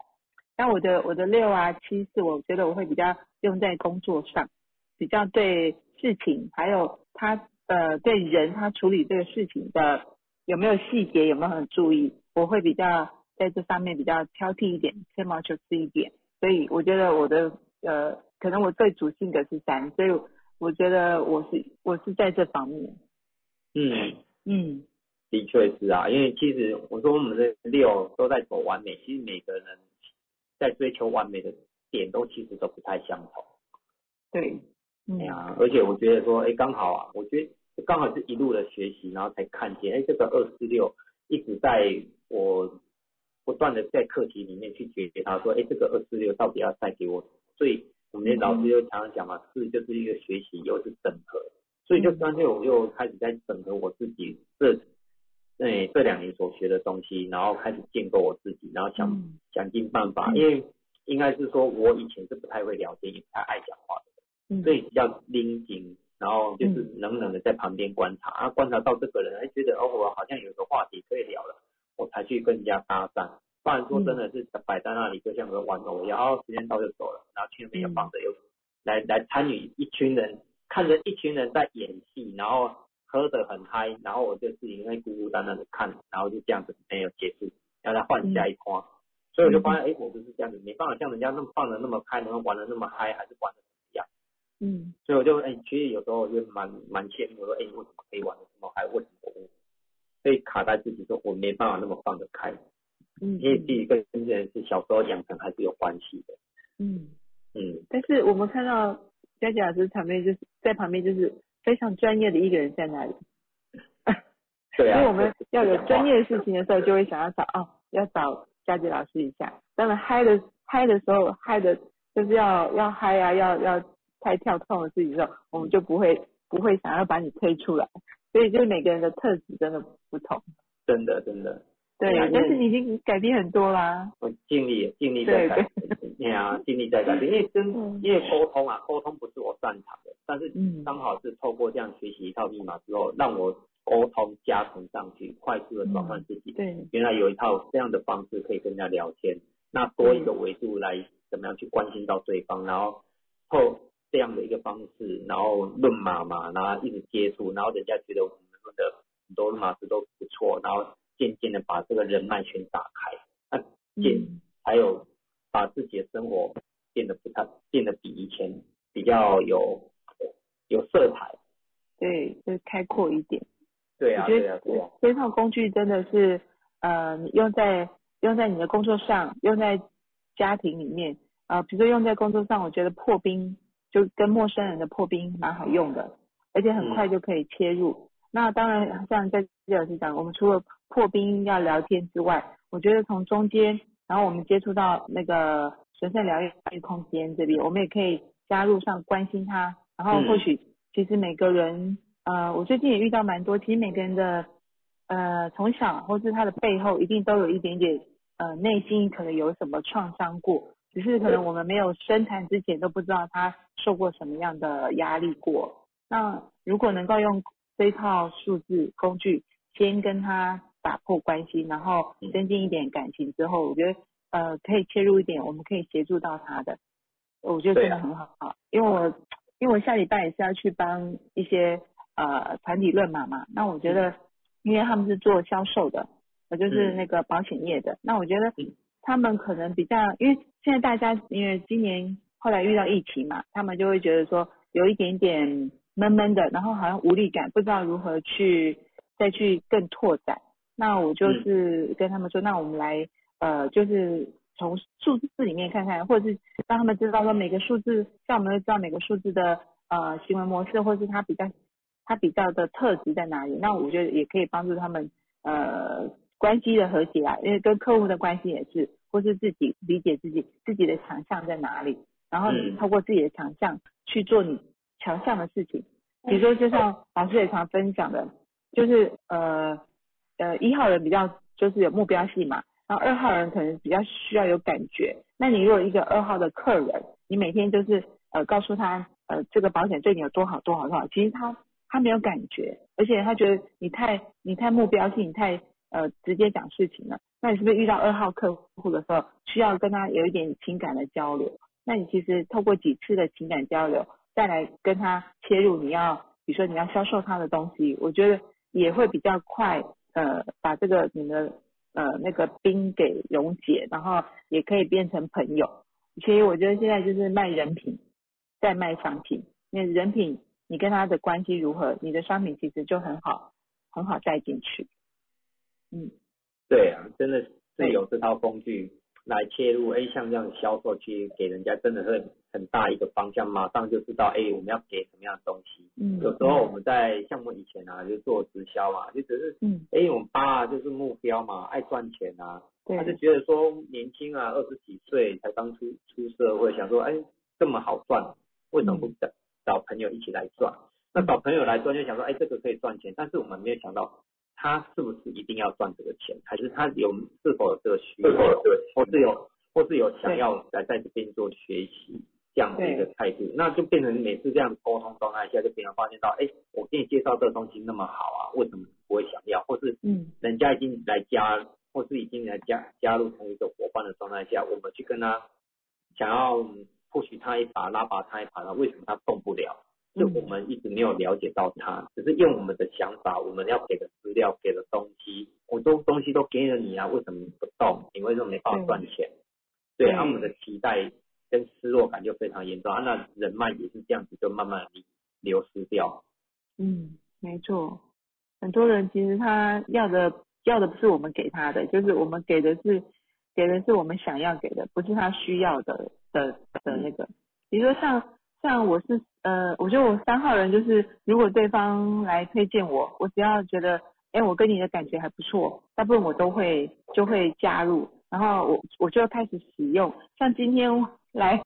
但我的我的六啊七是，我觉得我会比较用在工作上，比较对事情还有他呃对人他处理这个事情的有没有细节有没有很注意，我会比较在这上面比较挑剔一点，吹毛求疵一点。所以我觉得我的呃，可能我最主性格是三，所以我觉得我是我是在这方面。嗯嗯，的确是啊，因为其实我说我们的六都在走完美，其实每个人在追求完美的点都其实都不太相同。对，哎呀，而且我觉得说，哎，刚好啊，我觉得刚好是一路的学习，然后才看见，哎，这个二四六一直在我。不断的在课题里面去解决它，说，哎，这个二四六到底要带给我？所以我们的老师就常常讲嘛，四就是一个学习，又是整合，所以就干脆我又开始在整合我自己这，哎，这两年所学的东西，然后开始建构我自己，然后想想尽办法，因为应该是说我以前是不太会聊天，也不太爱讲话的，所以比较拎紧，然后就是冷冷的在旁边观察，啊，观察到这个人，哎，觉得哦，我好像有个话题可以聊了。我才去跟人家搭讪，不然说真的是摆在那里，就像个玩偶一样，然后时间到就走了，然后去那边又放着又来来参与一群人看着一群人在演戏，然后喝得很嗨，然后我就自己因为孤孤单单的看，然后就这样子没有结束，要再换下一框，所以我就发现，哎，我就是这样子，没办法像人家那么放的那么开，然后玩的那么嗨，还是玩的怎么样？嗯，所以我就哎，其实有时候我就蛮蛮羡慕，我说，哎，为什么可以玩的这么嗨？为什么我？可以卡在自己说，我没办法那么放得开，嗯，因为自己跟这人是小时候养成还是有关系的，嗯嗯。但是我们看到佳佳老师旁边就是在旁边就是非常专业的一个人在那里，对啊。所以我们要有专业的事情的时候，就会想要找哦，要找佳杰老师一下。当然嗨的嗨的时候，嗨的就是要要嗨啊，要要太跳痛的事情的时候，我们就不会不会想要把你推出来。所以就是每个人的特质真的不同，真的真的，对，但是你已经改变很多啦。我尽力尽力在改，对啊，尽力在改变，因为跟因为沟通啊，沟通不是我擅长的，但是刚好是透过这样学习一套密码之后，让我沟通加成上去，快速的转换自己。对，原来有一套这样的方式可以跟人家聊天，那多一个维度来怎么样去关心到对方，然后透。这样的一个方式，然后论马嘛，然后一直接触，然后人家觉得我们的很多马师都不错，然后渐渐的把这个人脉圈打开，那渐还有把自己的生活变得不太变得比以前比较有有色彩，对，就是开阔一点。对啊，对啊，对啊。这套工具真的是，呃，用在用在你的工作上，用在家庭里面啊，比如说用在工作上，我觉得破冰。就跟陌生人的破冰蛮好用的，而且很快就可以切入。那当然，像在李老师讲，我们除了破冰要聊天之外，我觉得从中间，然后我们接触到那个神圣疗愈空间这边，我们也可以加入上关心他。然后或许其实每个人，呃，我最近也遇到蛮多，其实每个人的呃从小或是他的背后，一定都有一点点呃内心可能有什么创伤过。只是可能我们没有生产之前都不知道他受过什么样的压力过。那如果能够用这套数字工具先跟他打破关系，然后增进一点感情之后，我觉得呃可以切入一点，我们可以协助到他的，我觉得真的很好。因为我因为我下礼拜也是要去帮一些呃团体论嘛嘛，那我觉得因为他们是做销售的，我就是那个保险业的，那我觉得他们可能比较因为。现在大家因为今年后来遇到疫情嘛，他们就会觉得说有一点点闷闷的，然后好像无力感，不知道如何去再去更拓展。那我就是跟他们说，那我们来呃，就是从数字里面看看，或者是让他们知道说每个数字，像我们会知道每个数字的呃行为模式，或是它比较它比较的特质在哪里。那我觉得也可以帮助他们呃关系的和谐啊，因为跟客户的关系也是。或是自己理解自己自己的强项在哪里，然后你透过自己的强项去做你强项的事情。比如说，就像老师也常分享的，就是呃呃一号人比较就是有目标性嘛，然然后二号人可能比较需要有感觉。那你如果一个二号的客人，你每天就是呃告诉他呃这个保险对你有多好多好多好，其实他他没有感觉，而且他觉得你太你太目标性，你太呃直接讲事情了。那你是不是遇到二号客户的时候，需要跟他有一点情感的交流？那你其实透过几次的情感交流，再来跟他切入，你要比如说你要销售他的东西，我觉得也会比较快，呃，把这个你的呃那个冰给溶解，然后也可以变成朋友。其实我觉得现在就是卖人品，再卖商品，那人品。你跟他的关系如何？你的商品其实就很好，很好带进去。嗯，对啊，真的是有这套工具来切入。哎，像这样销售去给人家，真的是很大一个方向，马上就知道哎我们要给什么样的东西。嗯，有时候我们在像我以前啊，就做直销嘛，就只是嗯，哎我们爸就是目标嘛，爱赚钱啊，他就觉得说年轻啊，二十几岁才刚出出社会，想说哎这么好赚，为什么不找？找朋友一起来赚，那找朋友来赚就想说，哎，这个可以赚钱，但是我们没有想到他是不是一定要赚这个钱，还是他有是否有这个需求，或是有或是有想要来在这边做学习这样的一个态度，那就变成每次这样沟通状态下，就别人发现到，哎，我给你介绍这个东西那么好啊，为什么不会想要？或是嗯，人家已经来加，或是已经来加加入同一个伙伴的状态下，我们去跟他想要。或许他一把拉拔他一把，那为什么他动不了？就我们一直没有了解到他，只是用我们的想法，我们要给的资料、给的东西，我都东西都给了你啊，为什么你不动？你为什么没办法赚钱？对，他们的期待跟失落感就非常严重啊。那人脉也是这样子，就慢慢流流失掉。嗯，没错，很多人其实他要的要的不是我们给他的，就是我们给的是给的是我们想要给的，不是他需要的。的的那个，比如说像像我是呃，我觉得我三号人就是，如果对方来推荐我，我只要觉得，哎，我跟你的感觉还不错，大部分我都会就会加入，然后我我就开始使用。像今天来，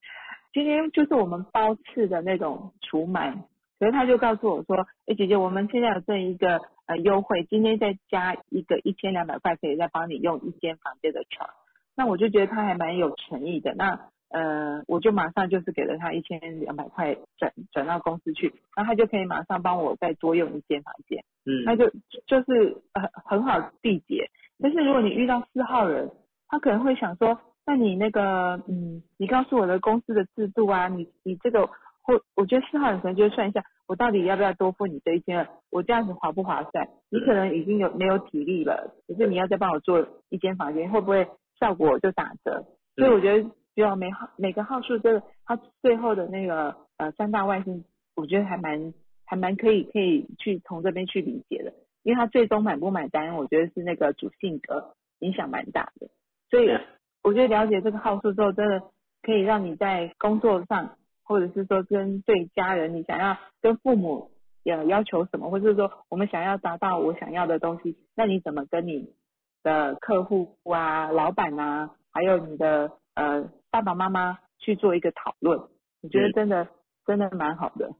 今天就是我们包次的那种除螨，可是他就告诉我说，哎，姐姐，我们现在有这一个呃优惠，今天再加一个一千两百块，可以再帮你用一间房间的床。那我就觉得他还蛮有诚意的。那呃，我就马上就是给了他一千两百块转转到公司去，然后他就可以马上帮我再多用一间房间，嗯，那就就是很很好缔结。但是如果你遇到四号人，他可能会想说，那你那个，嗯，你告诉我的公司的制度啊，你你这个或我觉得四号人可能就算一下，我到底要不要多付你这一千二？我这样子划不划算？你可能已经有没有体力了，可是你要再帮我做一间房间，会不会效果就打折？所以我觉得。就每号每个号数的它最后的那个呃三大外星，我觉得还蛮还蛮可以可以去从这边去理解的，因为他最终买不买单，我觉得是那个主性格影响蛮大的，所以我觉得了解这个号数之后，真的可以让你在工作上，或者是说跟对家人，你想要跟父母要要求什么，或者是说我们想要达到我想要的东西，那你怎么跟你的客户啊、老板啊，还有你的呃。爸爸妈妈去做一个讨论，我觉得真的真的蛮好的，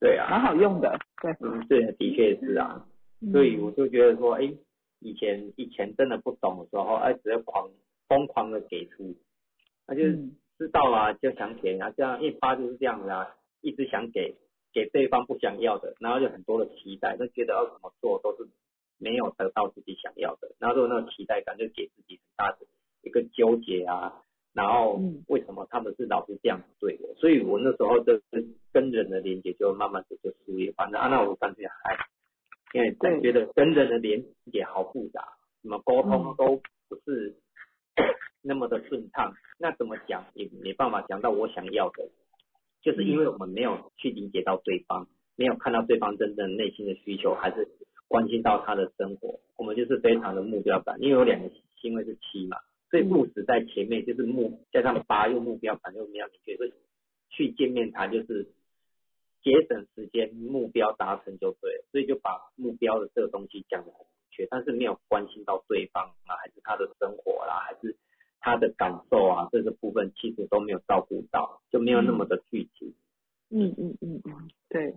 对啊，蛮好用的，对，嗯，对，的确是啊，所以我就觉得说，哎，以前以前真的不懂的时候，哎，只要狂疯狂的给出，那就知道啊就想给啊，这样一发就是这样的啊，一直想给给对方不想要的，然后就很多的期待，就觉得要怎么做都是没有得到自己想要的，然后就那种期待感就给自己很大的一个纠结啊。然后为什么他们是老是这样子对我？所以我那时候就跟人的连接就慢慢的就疏远。反正啊，那我干脆还，因为总觉得跟人的连接好复杂，怎么沟通都不是那么的顺畅。那怎么讲也没办法讲到我想要的，就是因为我们没有去理解到对方，没有看到对方真正内心的需求，还是关心到他的生活。我们就是非常的目标感，因为有两个星位是七嘛。所以木子在前面，就是目加上八又目标感又比较明确，所以去见面谈就是节省时间，目标达成就对了。所以就把目标的这个东西讲得很明确，但是没有关心到对方啊，还是他的生活啦，还是他的感受啊，这个部分其实都没有照顾到，就没有那么的具体。嗯嗯嗯嗯，对，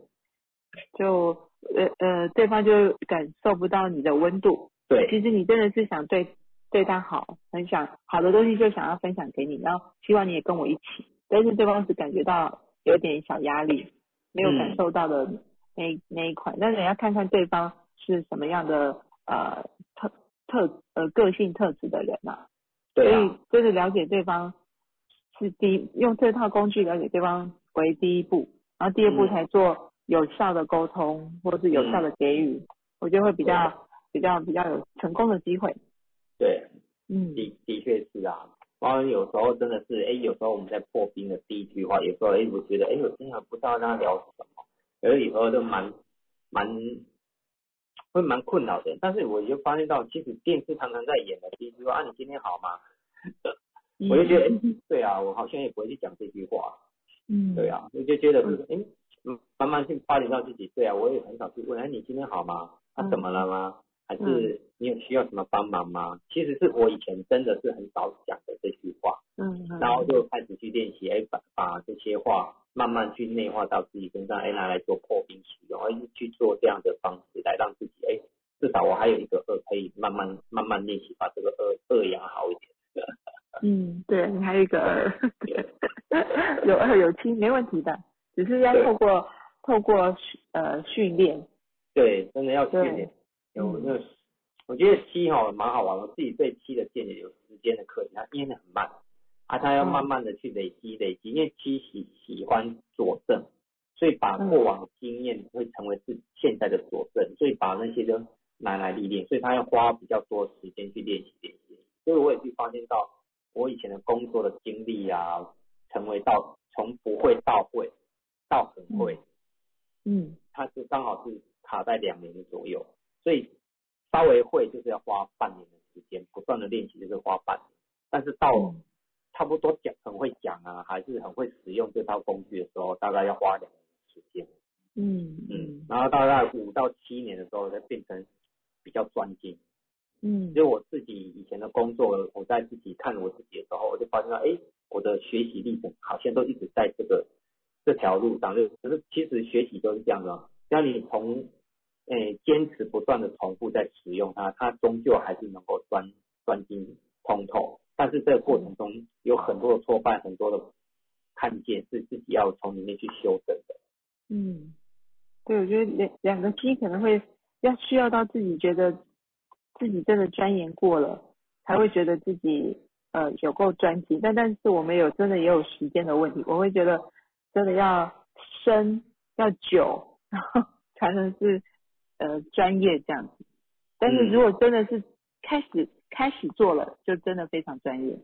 就呃呃，对方就感受不到你的温度。对，其实你真的是想对。对他好，很想好的东西就想要分享给你，然后希望你也跟我一起，但是对方只感觉到有点小压力，没有感受到的那那一块，但是你要看看对方是什么样的呃特特呃个性特质的人呐、所对啊以，就是了解对方是第一，用这套工具了解对方为第一步，然后第二步嗯。才做有效的沟通，或是有效的给予，我觉得会比较比较比较有成功的机会。对，嗯的的确是啊。然后有时候真的是，哎，有时候我们在破冰的第一句话，有时候哎，我觉得哎，我真的不知道跟他聊什么，而有时候就蛮蛮会蛮困扰的。但是我就发现到，其实电视常常在演的第一句话啊，你今天好吗？我就觉得，哎，对啊，我好像也不会去讲这句话。嗯，对，啊，我就觉得是，哎，嗯，慢慢去发展到自己，对啊，我也很少去问，哎，你今天好吗？他、嗯怎么了吗？还是你有需要什么帮忙吗？其实是我以前真的是很少讲的这句话，嗯，嗯然后就开始去练习，哎，把把这些话慢慢去内化到自己身上，哎，拿来做破冰使用，哎，去做这样的方式来让自己，哎，至少我还有一个二可以慢慢慢慢练习，把这个二二养好一点。嗯，对你还有一个二，有二有七没问题的，只是要透过透过训呃训练，对，真的要训对练。有嗯。那个，我觉得七哈蛮好玩，我自己对七的见解有时间的课题，它因为很慢，啊，它要嗯。慢慢的去累积累积，因为七喜喜欢佐证，所以把嗯。过往的经验会成为自己现在的佐证，所以把那些都拿来历练，所以他要花比较多时间去练习练习，所以我也去发现到我以前的工作的经历啊，成为到从不会到会到很会。嗯。他是刚好是卡在两年左右，所以稍微会就是要花半年的时间，不断的练习就是花半年，但是到嗯差不多讲很会讲啊，还是很会使用这套工具的时候，大概要花两年的时间，嗯嗯嗯，然后大概五到七年的时候，再变成比较专精。嗯就我自己以前的工作，我在自己看我自己的时候，我就发现到，哎，我的学习历程好像都一直在这个这条路上。就可是其实学习都是这样的哦，只要你从诶坚持不断的重复在使用它，它终究还是能够钻钻进通透。但是这个过程中有很多的挫败，很多的看见是自己要从里面去修正的。嗯，对，我觉得两两个七可能会要需要到自己觉得自己真的钻研过了，才会觉得自己呃有够专精。但但是我们有真的也有时间的问题，我会觉得真的要深要久，然后才能是呃专业这样子。但是嗯如果真的是开始开始做了，就真的非常专业，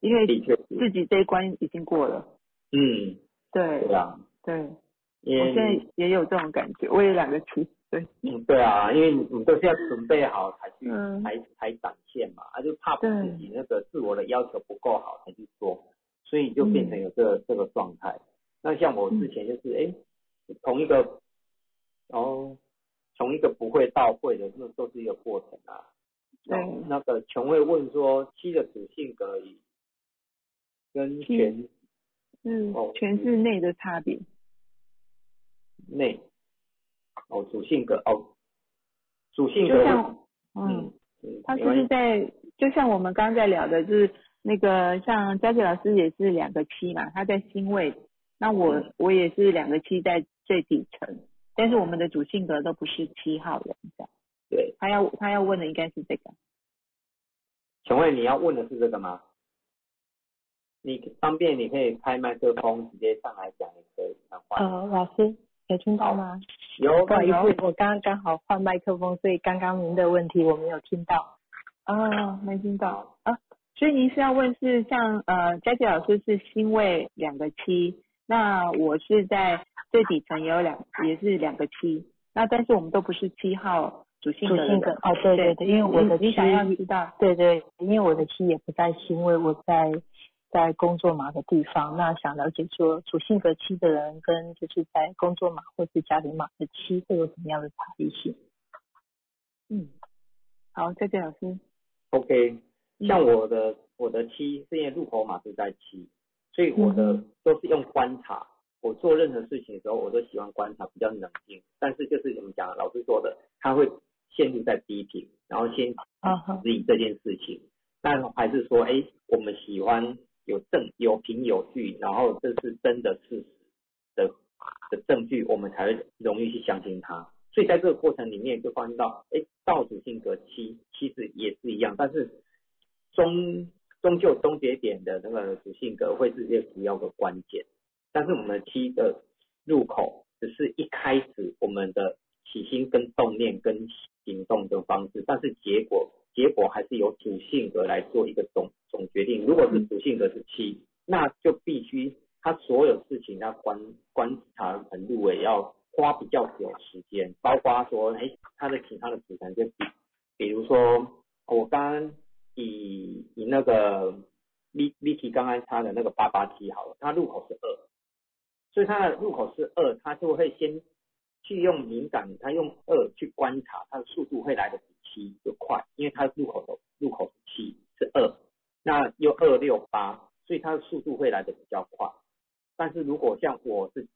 因为自己这一关已经过了。嗯，对对啊，对，我现在也有这种感觉，我也两个七，对，嗯，对啊，因为你你都是要准备好才去、嗯。才才展现嘛，啊就怕对自己那个自我的要求不够好才去做，所以就变成有这个、这个状态。那像我之前就是哎、诶同一个哦从一个不会到会的，那都是一个过程啊。对。那个全会问说七的主性格与跟七全是哦全是内的差别。内哦主性格哦主性格就像，嗯嗯，嗯他是不是在，就像我们刚刚在聊的，就是那个像佳琪老师也是两个七嘛，他在星位，那我嗯。我也是两个七在最底层，但是我们的主性格都不是七号人，这样。对。他要他要问的应该是这个。请问你要问的是这个吗？你方便你可以开麦克风直接上来讲，也可以。呃，老师有听到吗？有不好意思，我刚刚刚好换麦克风，所以刚刚您的问题我没有听到。啊，没听到啊，所以您是要问是像呃，佳琪老师是星位两个七，那我是在最底层也有两也是两个七，那但是我们都不是七号主性主格的性格哦，对对对，因为我的七你你想要知道，对对，因为我的七也不在星位，我在在工作码的地方，那想了解说主性格七的人跟就是在工作码或是家庭码的七会有什么样的差异性？嗯，好，佳琪老师，OK，嗯像我的我的七是因为入口码是在七，所以我的嗯都是用观察。我做任何事情的时候，我都喜欢观察，比较冷静。但是就是怎么讲老师说的，他会陷入在低频，然后先质疑这件事情，但还是说，哎，我们喜欢有证有凭有据，然后这是真的事实的的证据，我们才会容易去相信他。所以在这个过程里面，就发现到，哎，道主性格七其实也是一样，但是终终究终结点的那个主性格会是这主要的关键。但是我们的七的入口只是一开始我们的起心跟动念跟行动的方式，但是结果结果还是由主性格来做一个总总决定。如果是主性格是七，那就必须他所有事情要观观察程度也要。花比较久时间，包括说，哎，它的其他的组成就比，比如说，我刚刚以以那个 V V T 刚刚插的那个八八七好了，它入口是二，所以它的入口是二，它就会先去用敏感，它用二去观察，它的速度会来的比七就快，因为它入口的入口是七是二，那又二六八，所以它的速度会来的比较快，但是如果像我是。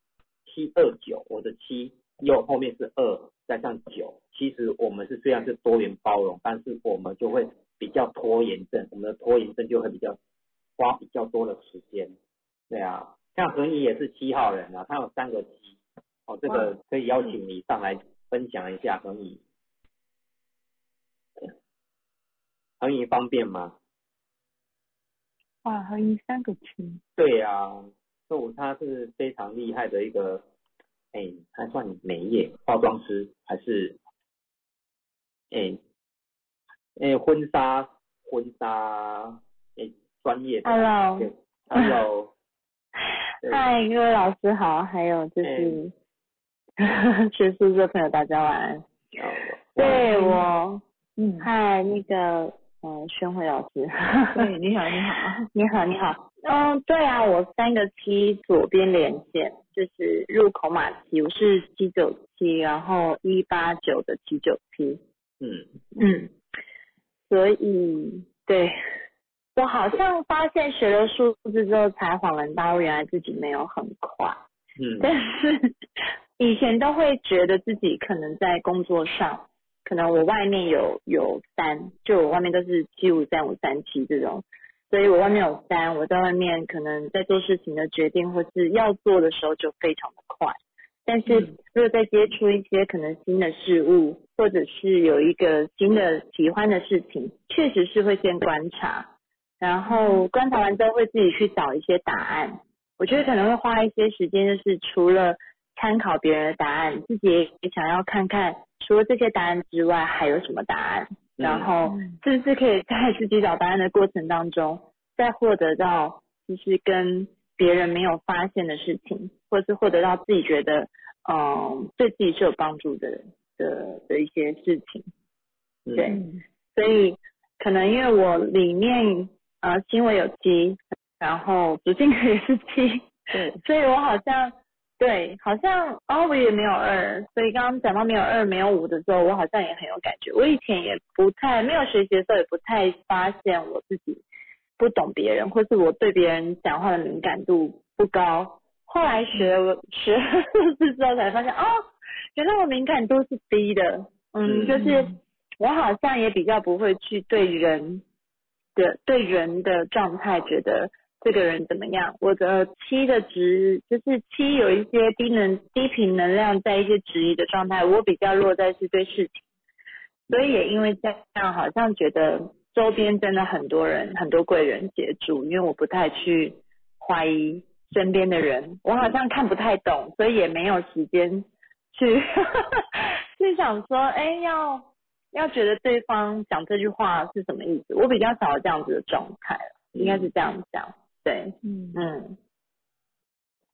七二九，我的七又后面是二加上九，其实我们是虽然是多元包容，但是我们就会比较拖延症，我们的拖延症就会比较花比较多的时间。对啊，像何怡也是七号人啊，他有三个七，哦，这个可以邀请你上来分享一下何怡。何怡方便吗？哇，何怡三个七。对呀。就他是非常厉害的一个，哎，还算美业化妆师，还是，哎，哎，婚纱婚纱，哎，专业的。Hello，Hello，嗨，各位老师好，还有就是学宿舍朋友大家晚安。对我，嗯，嗨，那个。呃，宣慧老师，对，你好，你好，你好，你好。嗯，对啊，我三个七左边连线，就是入口码七，我是七九七，然后一八九的七九七。嗯嗯，所以对我好像发现学了数字之后，才恍然大悟，原来自己没有很快。嗯，但是以前都会觉得自己可能在工作上。可能我外面有有三，就我外面都是七五三五三七这种，所以我外面有三，我在外面可能在做事情的决定或是要做的时候就非常的快，但是如果在接触一些可能新的事物，或者是有一个新的喜欢的事情，确实是会先观察，然后观察完之后会自己去找一些答案，我觉得可能会花一些时间，就是除了参考别人的答案，自己也想要看看。除了这些答案之外，还有什么答案？然后是不是可以在自己找答案的过程当中，再获得到就是跟别人没有发现的事情，或是获得到自己觉得嗯对自己是有帮助的的的一些事情？对，所以可能因为我里面呃行为有七，然后主性格也是七，对，所以我好像。对，好像哦，我也没有二，所以刚刚讲到没有二、没有五的时候，我好像也很有感觉。我以前也不太没有学习的时候，也不太发现我自己不懂别人，或是我对别人讲话的敏感度不高。后来学了学了之后才发现，哦，原来我敏感度是低的。嗯，就是我好像也比较不会去对人的对人的状态觉得。这个人怎么样？我的七的值就是七有一些低能低频能量，在一些质疑的状态。我比较落在是对事情，所以也因为这样，好像觉得周边真的很多人很多贵人协助，因为我不太去怀疑身边的人，我好像看不太懂，所以也没有时间去 去想说，哎，要要觉得对方讲这句话是什么意思？我比较少这样子的状态应该是这样讲。对，嗯嗯，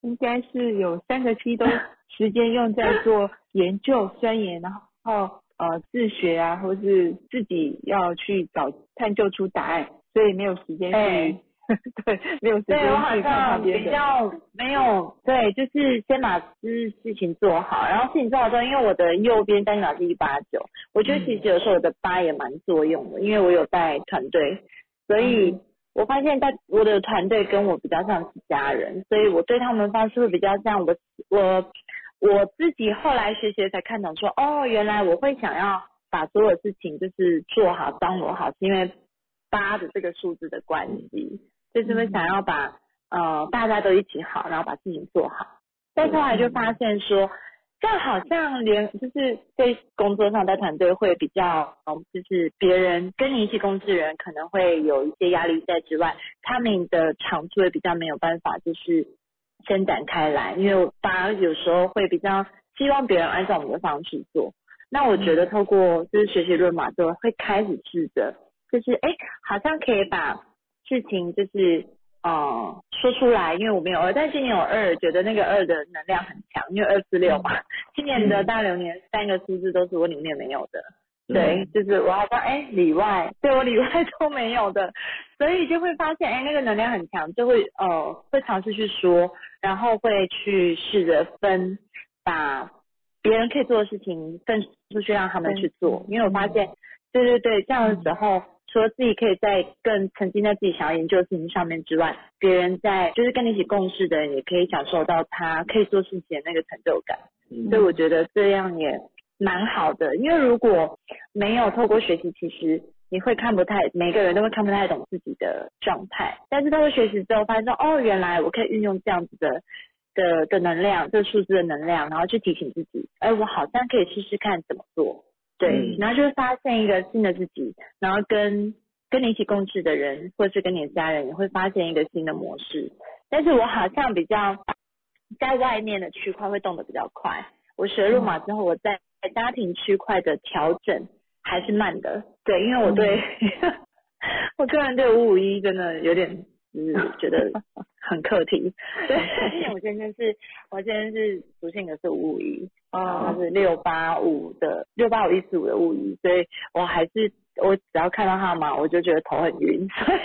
应该是有三个期都时间用在做研究、钻研，然后呃自学啊，或是自己要去找探究出答案，所以没有时间去，对，没有时间去看比较没有，对，就是先把事事情做好，然后事情做好之后，因为我的右边单脑是一八九，我觉得其实有时候我的八也蛮作用的，因为我有带团队，所以。我发现，在我的团队跟我比较像是家人，所以我对他们方式会比较像我我我自己后来学学才看懂，说哦，原来我会想要把所有事情就是做好、张罗好，是因为八的这个数字的关系，就是会想要把呃大家都一起好，然后把事情做好。但后来就发现说。这样好像连就是在工作上在团队会比较，嗯就是别人跟你一起工作的人可能会有一些压力在之外，他们的长处也比较没有办法就是伸展开来，因为反而有时候会比较希望别人按照我们的方式做。那我觉得透过就是学习论马之后，会开始试着就是哎，好像可以把事情就是。呃，说出来，因为我没有二，但今年有二，觉得那个二的能量很强，因为二四六嘛。今年的大流年三个数字都是我里面没有的，对，就是我好像哎里外，对我里外都没有的，所以就会发现哎那个能量很强，就会呃会尝试去说，然后会去试着分，把别人可以做的事情分出去让他们去做，因为我发现，对对对，这样的时候。除了自己可以在更沉浸在自己想要研究的事情上面之外，别人在就是跟你一起共事的人也可以享受到他可以做事情的那个成就感。所以我觉得这样也蛮好的，因为如果没有透过学习，其实你会看不太每个人都会看不太懂自己的状态。但是透过学习之后，发现说哦，原来我可以运用这样子的的的能量，这数字的能量，然后去提醒自己，哎，我好像可以试试看怎么做。对，然后就会发现一个新的自己，然后跟跟你一起共事的人，或是跟你的家人，也会发现一个新的模式。但是我好像比较在外面的区块会动得比较快。我学入马之后，我在家庭区块的调整还是慢的。对，因为我对 我个人对五五一真的有点。就是觉得很课题，对，因为我现在是，我现在是属性的是五五一，啊，他是六八五的六八五一四五的物语，所以我还是我只要看到他嘛，我就觉得头很晕，所以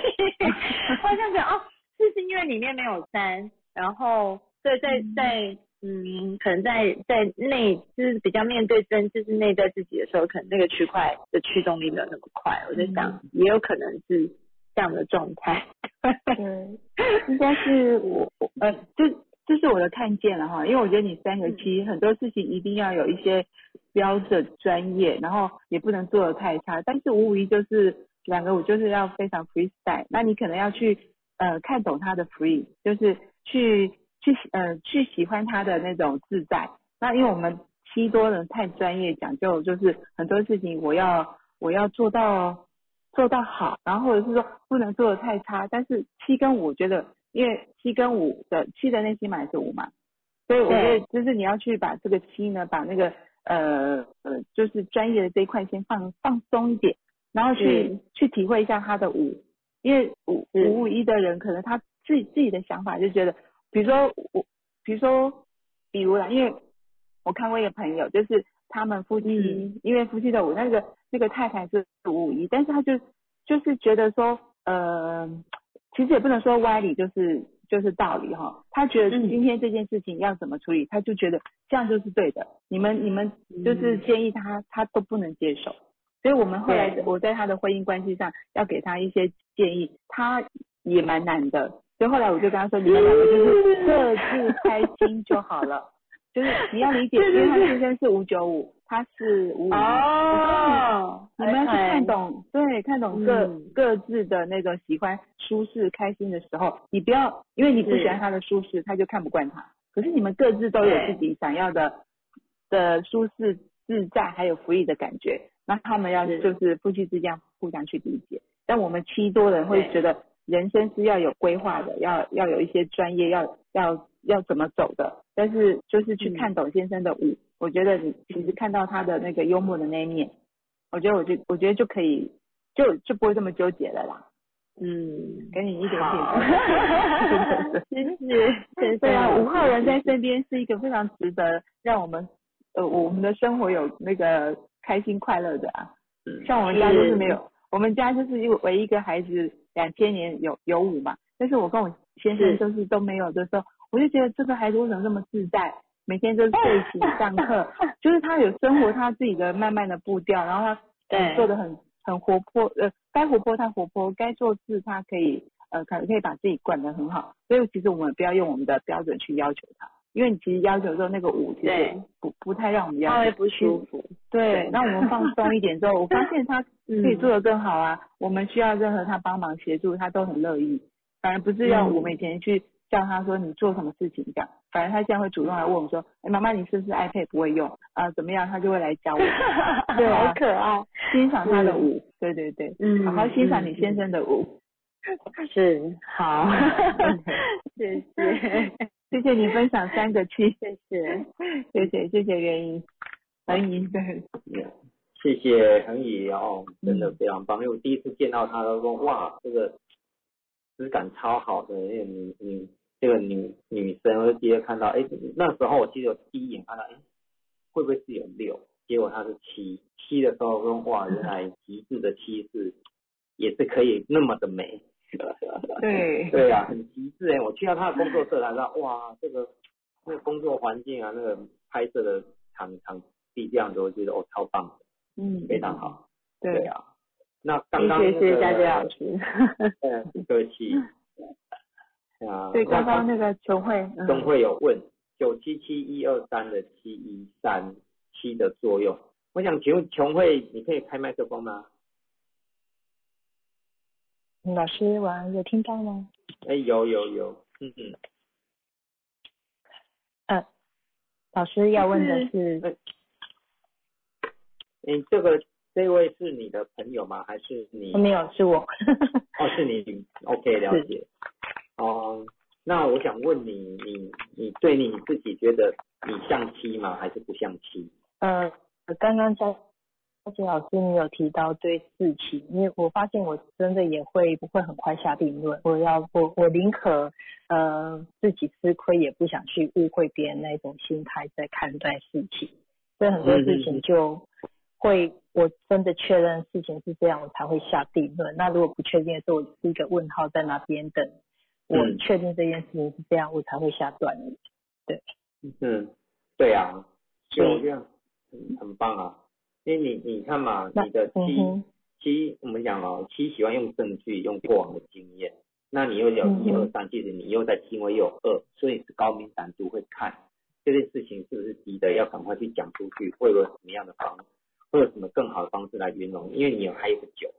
好像讲哦，就是因为里面没有三，然后对在在嗯，可能在在内就是比较面对真就是内在自己的时候，可能那个区块的驱动力没有那么快，我在想也有可能是。这样的状态，对，应该是我我呃，这这是我的看见了哈，因为我觉得你三个七很多事情一定要有一些标准专业，然后也不能做的太差，但是无疑就是两个五就是要非常 freestyle，那你可能要去呃看懂他的 free，就是去去呃去喜欢他的那种自在，那因为我们七多人太专业讲究，就是很多事情我要我要做到。做到好，然后或者是说不能做的太差，但是七跟五觉得，因为七跟五的七的内心码是五嘛，所以我觉得就是你要去把这个七呢，把那个呃呃就是专业的这一块先放放松一点，然后去去体会一下他的五，因为五五五一的人可能他自己自己的想法就觉得，比如说我比如说比如啦，因为我看过一个朋友就是。他们夫妻，因为夫妻的五那个那个太太是五五一，但是他就就是觉得说，呃，其实也不能说歪理，就是就是道理哈。他觉得今天这件事情要怎么处理，他就觉得这样就是对的。你们你们就是建议他，他都不能接受。所以我们后来我在他的婚姻关系上要给他一些建议，他也蛮难的。所以后来我就跟他说，你们两个就是 各自开心就好了。就是 你要理解，因为他先生是五九五，他是五五。哦，你们要去看懂，对，看懂各各自的那个喜欢、舒适、开心的时候，你不要，因为你不喜欢他的舒适，他就看不惯他。可是你们各自都有自己想要的的舒适、自在，还有福利的感觉，那他们要就是夫妻之间互相去理解。但我们七多人会觉得人生是要有规划的，要要有一些专业，要要。要怎么走的？但是就是去看董先生的舞，我觉得你其实看到他的那个幽默的那一面，我觉得我就我觉得就可以，就就不会这么纠结了啦。嗯，给你一点点。谢谢。对啊，五号人在身边是一个非常值得让我们呃我们的生活有那个开心快乐的啊。像我们家就是没有，我们家就是因为唯一一个孩子两千年有有五嘛，但是我跟我先生就是都没有的时候。我就觉得这个孩子为什么这么自在？每天都睡醒上课，就是他有生活他自己的慢慢的步调，然后他做的很很活泼，呃，该活泼他活泼，该做事他可以呃可可以把自己管得很好。所以其实我们不要用我们的标准去要求他，因为你其实要求说那个舞其实不不太让我们要会不舒服。对，那我们放松一点之后，我发现他 可以做得更好啊。我们需要任何他帮忙协助，他都很乐意。反而不是要我们以前去叫他说你做什么事情这样，反而他现在会主动来问我说，哎，妈妈你是不是 iPad 不会用啊？怎么样？他就会来教我。对，好可爱。欣赏他的舞，对对对，嗯，好好欣赏你先生的舞。是，好，谢谢，谢谢你分享三个七，谢谢，谢谢，谢谢袁莹，恒怡，对，谢谢恒怡哦，真的非常棒，因为我第一次见到他都说，哇，这个质感超好的，那个女女那个女女生，我就直接看到，哎，那时候我记得第一眼看到，哎，会不会是有六？结果他是七，七的时候说，哇，原来极致的七是也是可以那么的美。对对啊，很极致哎！我去到他的工作室，才知道哇，这个那个工作环境啊，那个拍摄的场场地这样子，我觉得哦超棒的，嗯，非常好。对啊，那刚刚谢谢佳佳老师，嗯，不客气。啊，对，刚刚那个琼慧，琼慧有问九七七一二三的七一三七的作用，我想请问琼慧，你可以开麦克风吗？老师，晚有听到吗？哎，有有有，嗯嗯。呃，老师要问的是，你这个这位是你的朋友吗？还是你？没有，是我。哦，是你，OK，了解。哦，那我想问你，你你对你自己觉得你像妻吗？还是不像妻？呃，刚刚在。而且老师，你有提到对事情，因为我发现我真的也会不会很快下定论。我要我我宁可呃自己吃亏，也不想去误会别人那种心态在看待事情。所以很多事情就会我真的确认事情是这样，我才会下定论。那如果不确定的时候，我是一个问号在那边等。我确定这件事情是这样，我才会下断论。对，嗯，对啊，就这样，很很棒啊。因为你你看嘛，你的七七，我们讲哦，七喜欢用证据，用过往的经验。那你又有一二三，其实你又在行为又有二，所以是高敏感度会看这件事情是不是急的，要赶快去讲出去，会有什么样的方，会有什么更好的方式来圆融。因为你有还有个酒，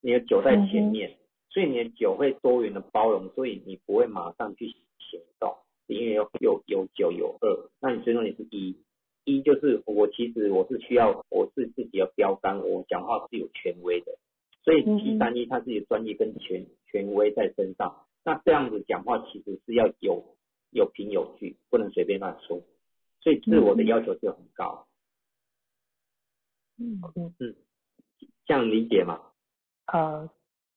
你的酒在前面，所以你的酒会多元的包容，所以你不会马上去行动，因为有有有酒有二，那你最终你是一。一就是我其实我是需要我是自己的标杆，我讲话是有权威的，所以七三一它是有专业跟权权威在身上，那这样子讲话其实是要有有凭有据，不能随便乱说，所以自我的要求就很高。嗯嗯嗯，这样理解吗？呃，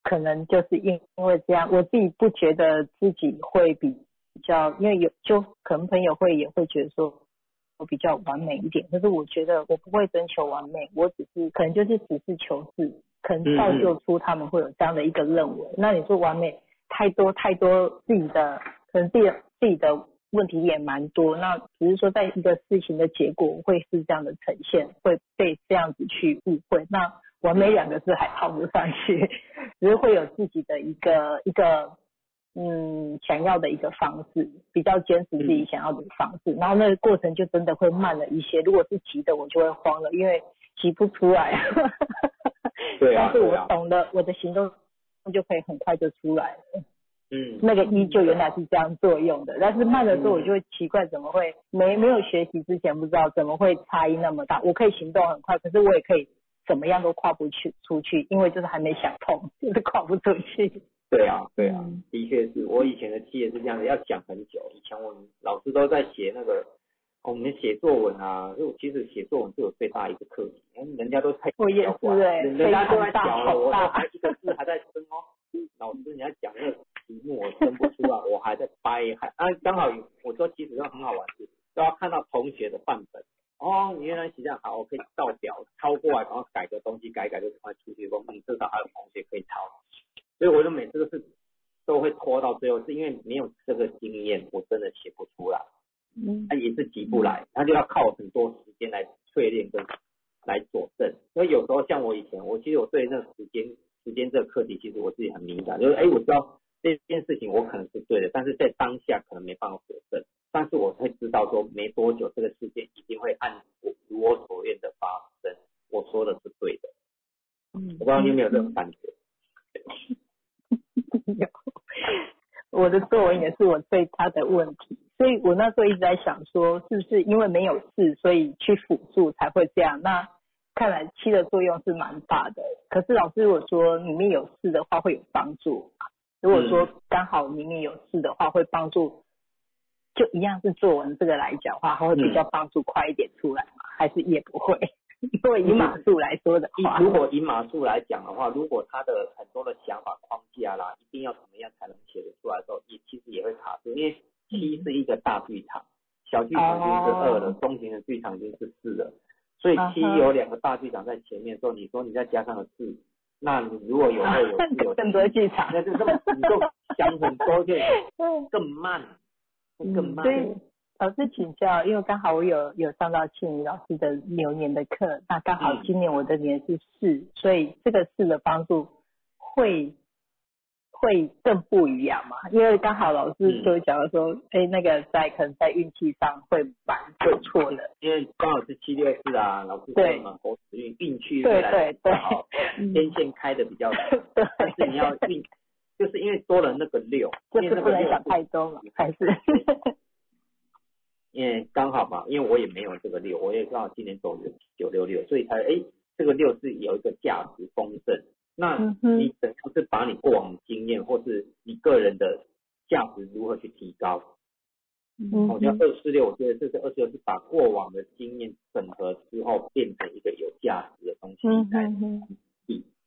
可能就是因因为这样，我自己不觉得自己会比较，因为有就可能朋友会也会觉得说。我比较完美一点，可是我觉得我不会追求完美，我只是可能就是实事求是，可能造就出他们会有这样的一个认为。那你说完美太多太多自己的，可能自己自己的问题也蛮多，那只是说在一个事情的结果会是这样的呈现，会被这样子去误会。那完美两个字还套不上去，只是会有自己的一个一个。嗯，想要的一个方式，比较坚持自己想要的方式，然后那个过程就真的会慢了一些。如果是急的，我就会慌了，因为急不出来。对啊。但是我懂得我的行动就可以很快就出来了。嗯。那个依旧原来是这样作用的，但是慢的时候我就会奇怪，怎么会没没有学习之前不知道怎么会差异那么大？我可以行动很快，可是我也可以怎么样都跨不去出去，因为就是还没想通，就是跨不出去。对啊，对啊，的确是我以前的期也是这样的，要讲很久。以前我们老师都在写那个，我们写作文啊，就其实写作文是有最大一个课题，因为人家都太 我也是哎，人家都在讲了，我还一个字还在生哦。老师你要讲那个题目我生不出来，我还在掰，还啊刚好我说其实都很好玩是，都要看到同学的范本。哦，你原来写这样好，我可以照表抄过来，然后改个东西，改改就赶快出去说，嗯，至少还有同学可以抄。所以我就每次都是都会拖到最后，是因为没有这个经验，我真的写不出来。嗯，他也是急不来，他就要靠很多时间来淬炼跟来佐证。所以有时候像我以前，我其实我对那个时间时间这个课题，其实我自己很敏感，就是哎，我知道这件事情我可能是对的，但是在当下可能没办法佐证。但是我会知道说没多久这个事件一定会按我如我所愿的发生，我说的是对的。嗯，我不知道你有没有这种感觉。有，我的作文也是我最大的问题，所以我那时候一直在想说，是不是因为没有事，所以去辅助才会这样？那看来七的作用是蛮大的。可是老师如果说里面有事的话，会有帮助。如果说刚好里面有事的话，会帮助，就一样是作文这个来讲话，会比较帮助快一点出来吗？还是也不会？因为以码数来说的话，如果以码数来讲的话，如果他的很多的想法框架啦，一定要怎么样才能写得出来的时候，也其实也会卡住。因为七是一个大剧场，小剧场已经是二了，中型的剧场已经是四了，所以七有两个大剧场在前面，时候你说你再加上个四，那你如果有二有有 更多剧场，那就这么你就想很多就 更慢，更慢。老师请教，因为刚好我有有上到庆余老师的牛年的课，那刚好今年我的年是四，所以这个四的帮助会会更不一样嘛？因为刚好老师就讲了说，哎，那个在可能在运气上会蛮不错的。因为刚好是七六四啊，老师对嘛，猴子运运气对对对，天线开的比较 对，但是你要运，就是因为多了那个六，就是不能想太多了，还是。因为刚好嘛，因为我也没有这个六，我也刚好今年走九六六，所以才哎，这个六是有一个价值丰盛。那你怎样是把你过往经验，或是你个人的价值如何去提高？嗯，我叫二四六，我觉得这是二四六是把过往的经验整合之后，变成一个有价值的东西来，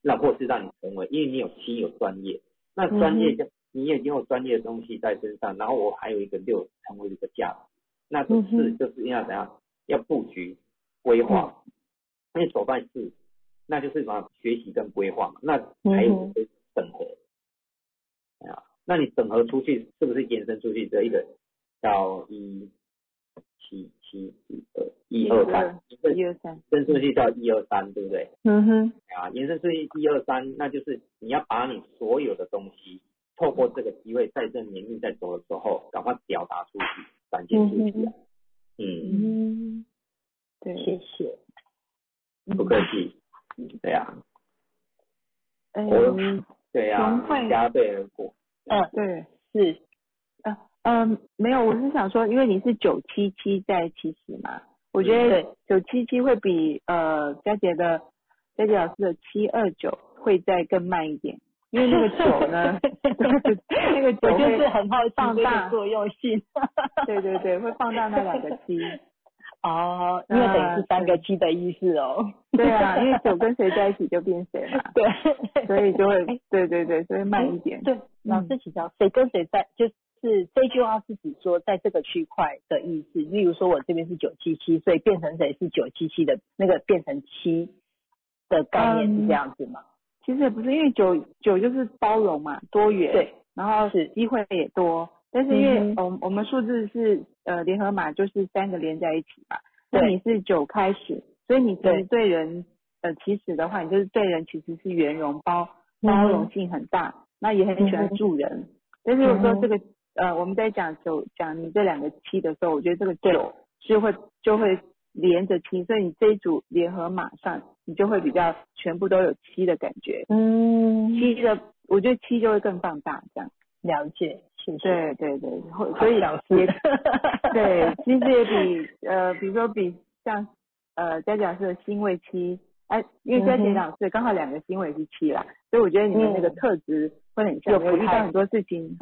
那或是让你成为，因为你有七有专业，那专业就你已经有专业的东西在身上，然后我还有一个六成为一个价值。那个四就是要怎样？要布局规划，因为手办四，那就是什么学习跟规划嘛。那还有整合，啊，那你整合出去是不是延伸出去这一个叫一七七一二一二三一二三，延伸出去叫一二三，对不对？嗯哼。啊，延伸出去一二三，那就是你要把你所有的东西，透过这个机会，在这年龄在走的时候，赶快表达出去。展现出去，嗯，对，谢谢，不客气，对呀，嗯，对呀，加倍而过，嗯，对，是，呃，嗯，没有，我是想说，因为你是九七七在其实嘛，我觉得九七七会比呃佳杰的佳杰老师的七二九会再更慢一点。因为那个 酒呢，那个酒就是很好放大作用性，对对对，会放大那两个七。哦，因为等于是三个七的意思哦。对啊，因为九跟谁在一起就变谁嘛。对，所以就会，对对对，所以慢一点。对，老师请教，谁跟谁在，就是这句话是指说在这个区块的意思。例如说，我这边是九七七，所以变成谁是九七七的那个变成七的概念是这样子吗？其实也不是，因为九九就是包容嘛，多元，对，然后是机会也多，但是因为我我们数字是呃联合码，就是三个连在一起嘛，那你是九开始，所以你其实对人呃起始的话，你就是对人其实是圆融包包容性很大，那也很喜欢助人，但是有时候这个呃我们在讲九讲你这两个七的时候，我觉得这个九是会就会。连着七，所以你这一组联合码上，你就会比较全部都有七的感觉。嗯，七的，我觉得七就会更放大，这样了解，是对对对，所以也 对，其实也比呃，比如说比像呃佳佳老师的星位七，哎，因为佳杰老师刚好两个星位是七啦，所以我觉得你们那个特质会很像，有遇到很多事情，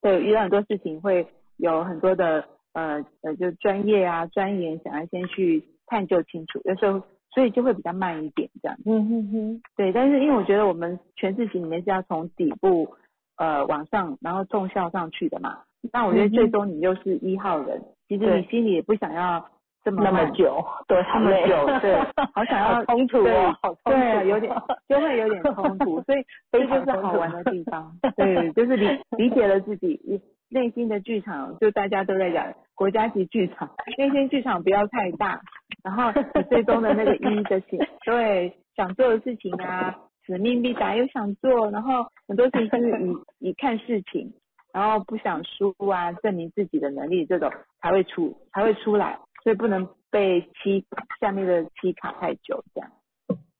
对，遇到很多事情会有很多的。呃呃，就专业啊，钻研，想要先去探究清楚，有时候所以就会比较慢一点这样。嗯哼哼。对，但是因为我觉得我们全字型里面是要从底部呃往上，然后重校上去的嘛。那我觉得最终你又是一号人，其实你心里也不想要这么那么久，对，那么久，对，好 想要冲突哦，对，有点就会有点冲突，所以 这就是好玩的地方。对，就是理理解了自己内心的剧场，就大家都在讲。国家级剧场，内心剧场不要太大，然后你最终的那个一的心，对想做的事情啊，使命必达又想做，然后很多事情就是以以看事情，然后不想输啊，证明自己的能力这种才会出才会出来，所以不能被七下面的七卡太久这样。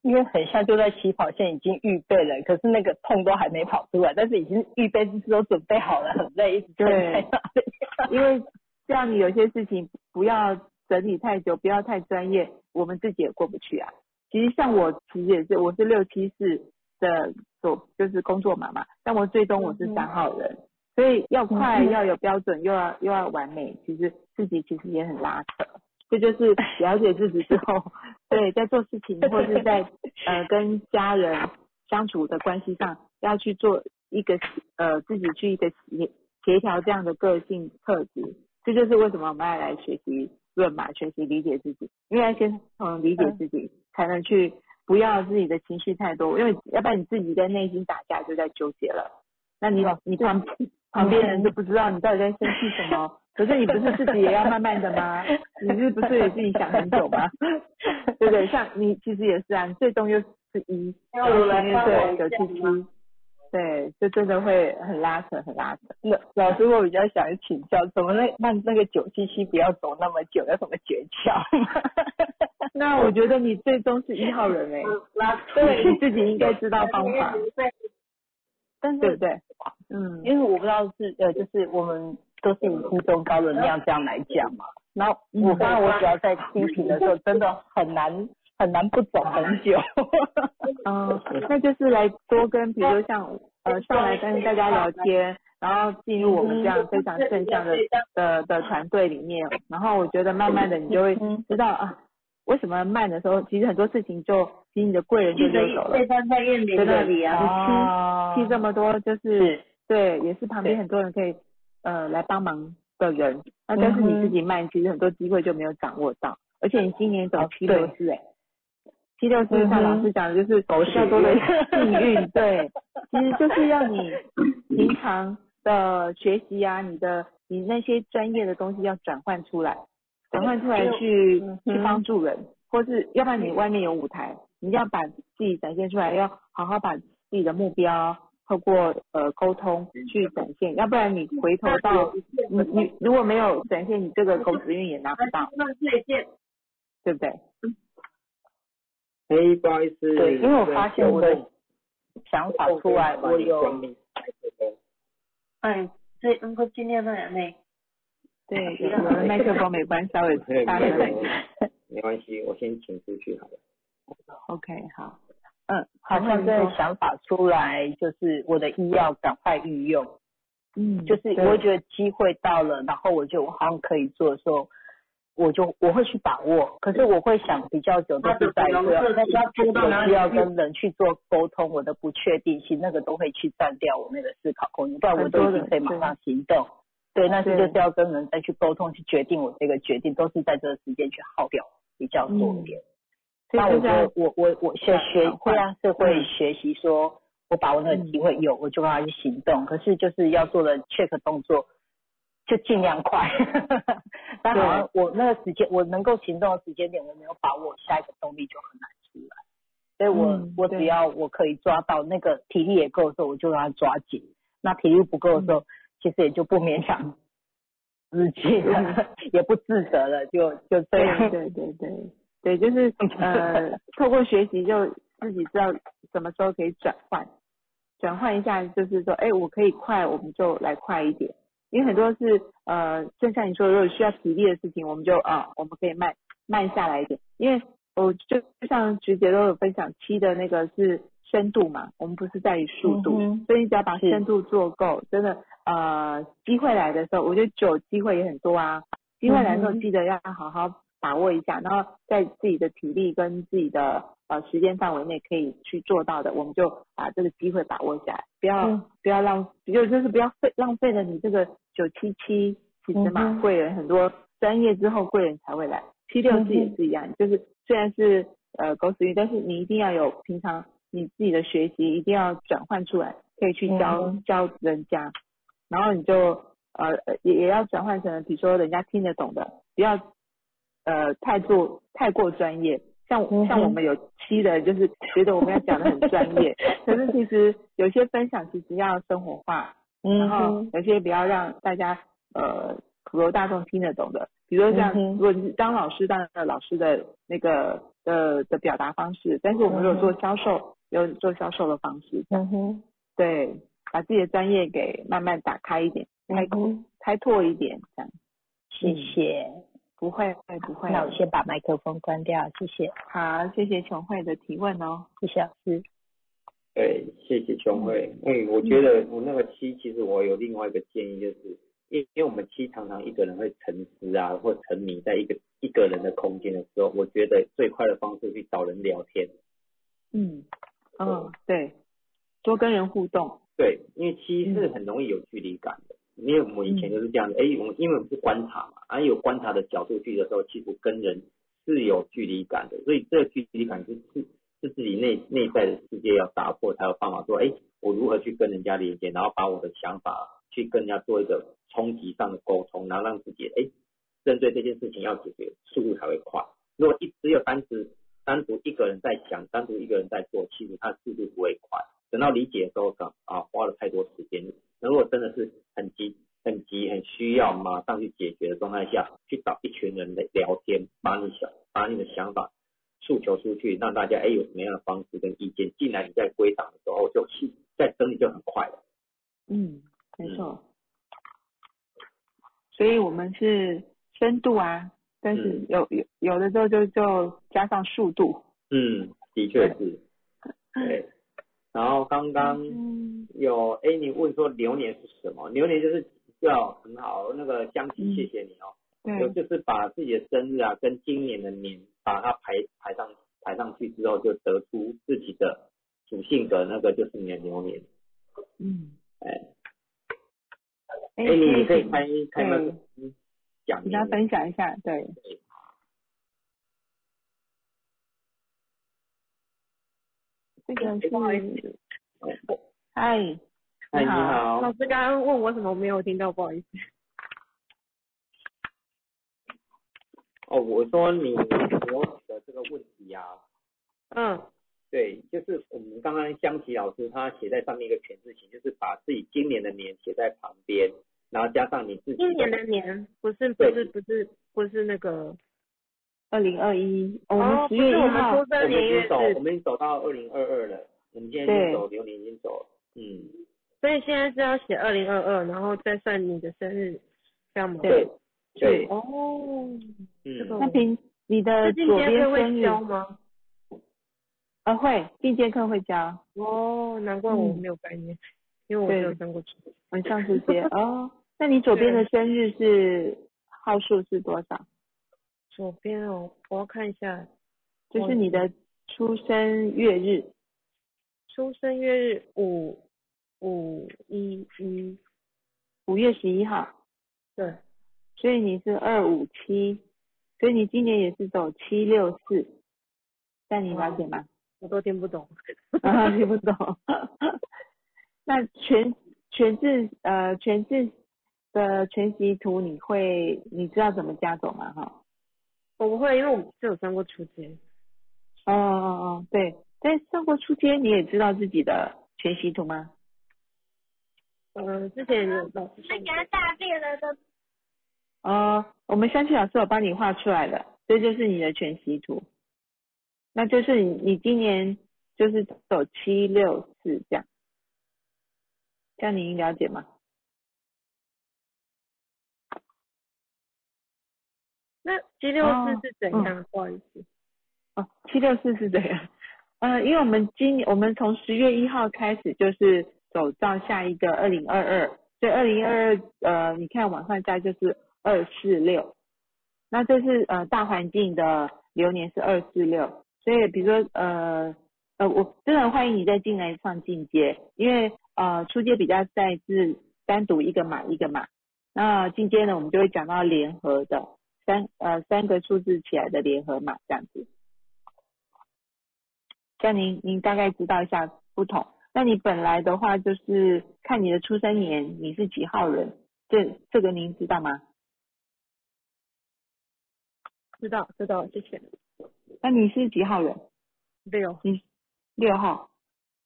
因为很像就在起跑线已经预备了，可是那个痛都还没跑出来，但是已经预备姿势都准备好了，很累，一直对，因为这样你有些事情不要整理太久，不要太专业，我们自己也过不去啊。其实像我其实也是，我是六七四的所就是工作码嘛，但我最终我是三号人，所以要快要有标准，又要又要完美，其实自己其实也很拉扯。这就是了解自己之后，对，在做事情或是在呃跟家人相处的关系上，要去做一个呃自己去一个协协调这样的个性特质。这就是为什么我们要来学习论嘛，学习理解自己，因为要先从理解自己，才能去不要自己的情绪太多，因为要不然你自己在内心打架就在纠结了。那你你旁旁边人都不知道你到底在生气什么。可是你不是自己也要慢慢的吗？你是不是也自己想很久吗？对不对？像你其实也是啊，你最终又是一，对九七七，对，就真的会很拉扯，很拉扯。那老师，我比较想请教，怎么那那那个九七七不要走那么久，有什么诀窍？那我觉得你最终是一号人 哎，对，你自己应该知道方法。但是对不对？嗯，因为我不知道是呃，就是我们。都是以初中高能量这样来讲嘛，然后我刚刚我只要在听评的时候，真的很难很难不走很久。嗯，那就是来多跟，比如像呃上来跟大家聊天，然后进入我们这样非常正向的的的团队里面，然后我觉得慢慢的你就会知道啊，为什么慢的时候，其实很多事情就其实你的贵人就溜走了。在在燕林那里啊，七七这么多就是对，也是旁边很多人可以。呃，来帮忙的人，那但是你自己慢，其实很多机会就没有掌握到。而且你今年走七六四，哎，七六四像老师讲的就是比较多的。幸运，对，其实就是要你平常的学习啊，你的你那些专业的东西要转换出来，转换出来去去帮助人，或是要不然你外面有舞台，你要把自己展现出来，要好好把自己的目标。透过呃沟通去展现，要不然你回头到你你如果没有展现，你这个狗子运也拿不到，对不对？哎，不好意思，对，因为我发现我的想法出来，我有，哎，对，能够今天的人呢？对，我的麦克风没关，稍微大声一点。没关系，我先请出去好了。OK，好。嗯，好像在想法出来，就是我的医药赶快运用，嗯，就是我会觉得机会到了，然后我就好像可以做的时候，我就我会去把握。可是我会想比较久，都是在说需要跟人去做沟通，我的不确定性那个都会去占掉我那个思考空间，不然我都已经可以马上行动。对，那是就是要跟人再去沟通，去决定我这个决定，都是在这个时间去耗掉比较多一点。那我觉得我我我学学会啊是会学习说，我把握那个机会有我就让他去行动，可是就是要做的 check 动作就尽量快，但好像我那个时间我能够行动的时间点我没有把握，下一个动力就很难出来。所以我我只要我可以抓到那个体力也够的时候，我就让他抓紧；那体力不够的时候，其实也就不勉强自己了，也不自责了，就就这样。对对对。对，就是呃，透过学习就自己知道什么时候可以转换，转换一下，就是说，哎，我可以快，我们就来快一点。因为很多是呃，就像你说，如果需要体力的事情，我们就啊，我们可以慢慢下来一点。因为我就就像菊姐都有分享，七的那个是深度嘛，我们不是在于速度，所以你只要把深度做够，真的呃，机会来的时候，我觉得九机会也很多啊，机会来的时候记得要好好。把握一下，然后在自己的体力跟自己的呃时间范围内可以去做到的，我们就把这个机会把握下来，不要不要浪，就就是不要费浪费了你这个九七七，其实嘛贵人很多，专业之后贵人才会来，七六四也是一样，就是虽然是呃狗屎运，但是你一定要有平常你自己的学习，一定要转换出来，可以去教教人家，然后你就呃也也要转换成比如说人家听得懂的，不要。呃，太过太过专业，像像我们有七的，就是觉得我们要讲的很专业，可是其实有些分享其实要生活化，然后有些比较让大家呃普罗大众听得懂的，比如说像如果是当老师，当然老师的那个的的表达方式，但是我们如果做销售，有做销售的方式，嗯哼，对，把自己的专业给慢慢打开一点，开开拓一点，这样。谢谢，不会不会。那我先把麦克风关掉，谢谢。好，谢谢琼慧的提问哦，谢谢老师。对，谢谢琼慧。哎，我觉得我那个七，其实我有另外一个建议，就是因因为我们七常常一个人会沉思啊，或沉迷在一个一个人的空间的时候，我觉得最快的方式去找人聊天。嗯，哦，对，多跟人互动。对，因为七是很容易有距离感的，因为我们以前就是这样的。哎，我们因为我们是观察嘛，啊，有观察的角度去的时候，其实跟人是有距离感的，所以这个距离感是是。是自己内内在的世界要打破，才有办法说，哎，我如何去跟人家连接，然后把我的想法去跟人家做一个冲击上的沟通，然后让自己，哎，针对这件事情要解决，速度才会快。如果一只有单只单独一个人在想，单独一个人在做，其实他速度不会快。等到理解的时候，讲啊，花了太多时间。如果真的是很急、很急、很需要马上去解决的状态下，去找一群人的聊天，把你想把你的想法。诉求出去，让大家哎有什么样的方式跟意见进来，你在归档的时候就去再整理就很快了。嗯，没错。所以我们是深度啊，但是有有有的时候就就加上速度。嗯，的确是。对。然后刚刚有哎你问说流年是什么？流年就是要很好那个香琪，谢谢你哦。对。就是把自己的生日啊跟今年的年。把它排排上排上去之后，就得出自己的主性格，那个就是你的流年。嗯，哎，哎，你可以开开麦讲，跟大家分享一下，对。这个是，嗨，嗨，你好。老师刚刚问我什么，我没有听到，不好意思。哦，我说你我的这个问题呀，嗯，对，就是我们刚刚香琪老师他写在上面一个全字形，就是把自己今年的年写在旁边，然后加上你自己今年的年，不是不是不是不是那个二零二一，我们十月一号，我们已经走，我们已经走到二零二二了，我们现在已经走流年已经走了，嗯，所以现在是要写二零二二，然后再算你的生日，这样吗？对。对哦，嗯，那平你的左边生日吗？呃，会进阶课会教。哦，难怪我没有概念，因为我没有上过初我上初阶哦。那你左边的生日是号数是多少？左边哦，我要看一下，就是你的出生月日。出生月日五五一一，五月十一号。对。所以你是二五七，所以你今年也是走七六四，但你了解吗？我都听不懂，听不懂。那全全字呃全字的全息图你会你知道怎么加走吗？哈，我不会，因为我们是有上过初阶。哦哦哦，对，但上过初阶你也知道自己的全息图吗？嗯，之前有老师给他大便了都。哦，我们相信老师有帮你画出来的，这就是你的全息图，那就是你你今年就是走七六四这样，这样您了解吗？那七六四是怎样？不好意思，哦，七六四是怎样？呃，因为我们今我们从十月一号开始就是走到下一个二零二二，所以二零二二呃，你看往上加就是。二四六，那这是呃大环境的流年是二四六，所以比如说呃呃我真的欢迎你再进来上进阶，因为呃初阶比较在是单独一个码一个码，那进阶呢我们就会讲到联合的三呃三个数字起来的联合码这样子，像您您大概知道一下不同，那你本来的话就是看你的出生年你是几号人，这这个您知道吗？知道知道，谢谢。那你是几号人？六。你六号，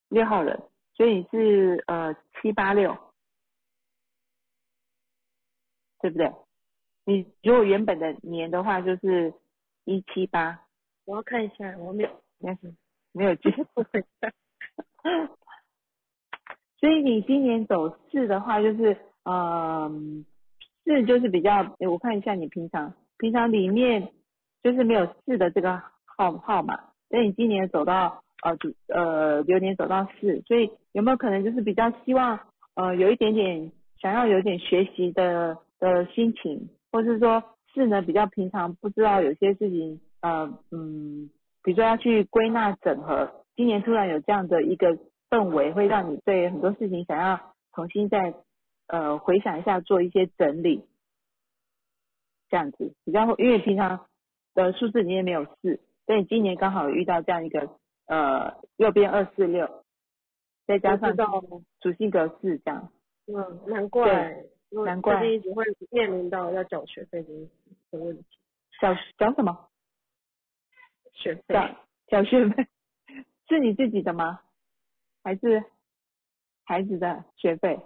六号人，所以你是呃七八六。对不对？你如果原本的年的话，就是一七八。我要看一下，我没有，没事，没有记 错。所以你今年走四的话，就是嗯，四就是比较，我看一下你平常平常里面就是没有四的这个号号码，所以你今年走到呃主呃流年走到四，所以有没有可能就是比较希望呃有一点点想要有点学习的的心情，或是说是呢比较平常不知道有些事情呃嗯，比如说要去归纳整合，今年突然有这样的一个。氛围会让你对很多事情想要重新再呃回想一下，做一些整理，这样子比较因为平常的数字你也没有四，所以今年刚好遇到这样一个呃右边二四六，再加上主性格四这样。嗯，难怪难怪一直会面临到要缴学费的的问题。缴缴什么？学费？缴缴学费是你自己的吗？还是孩子的学费？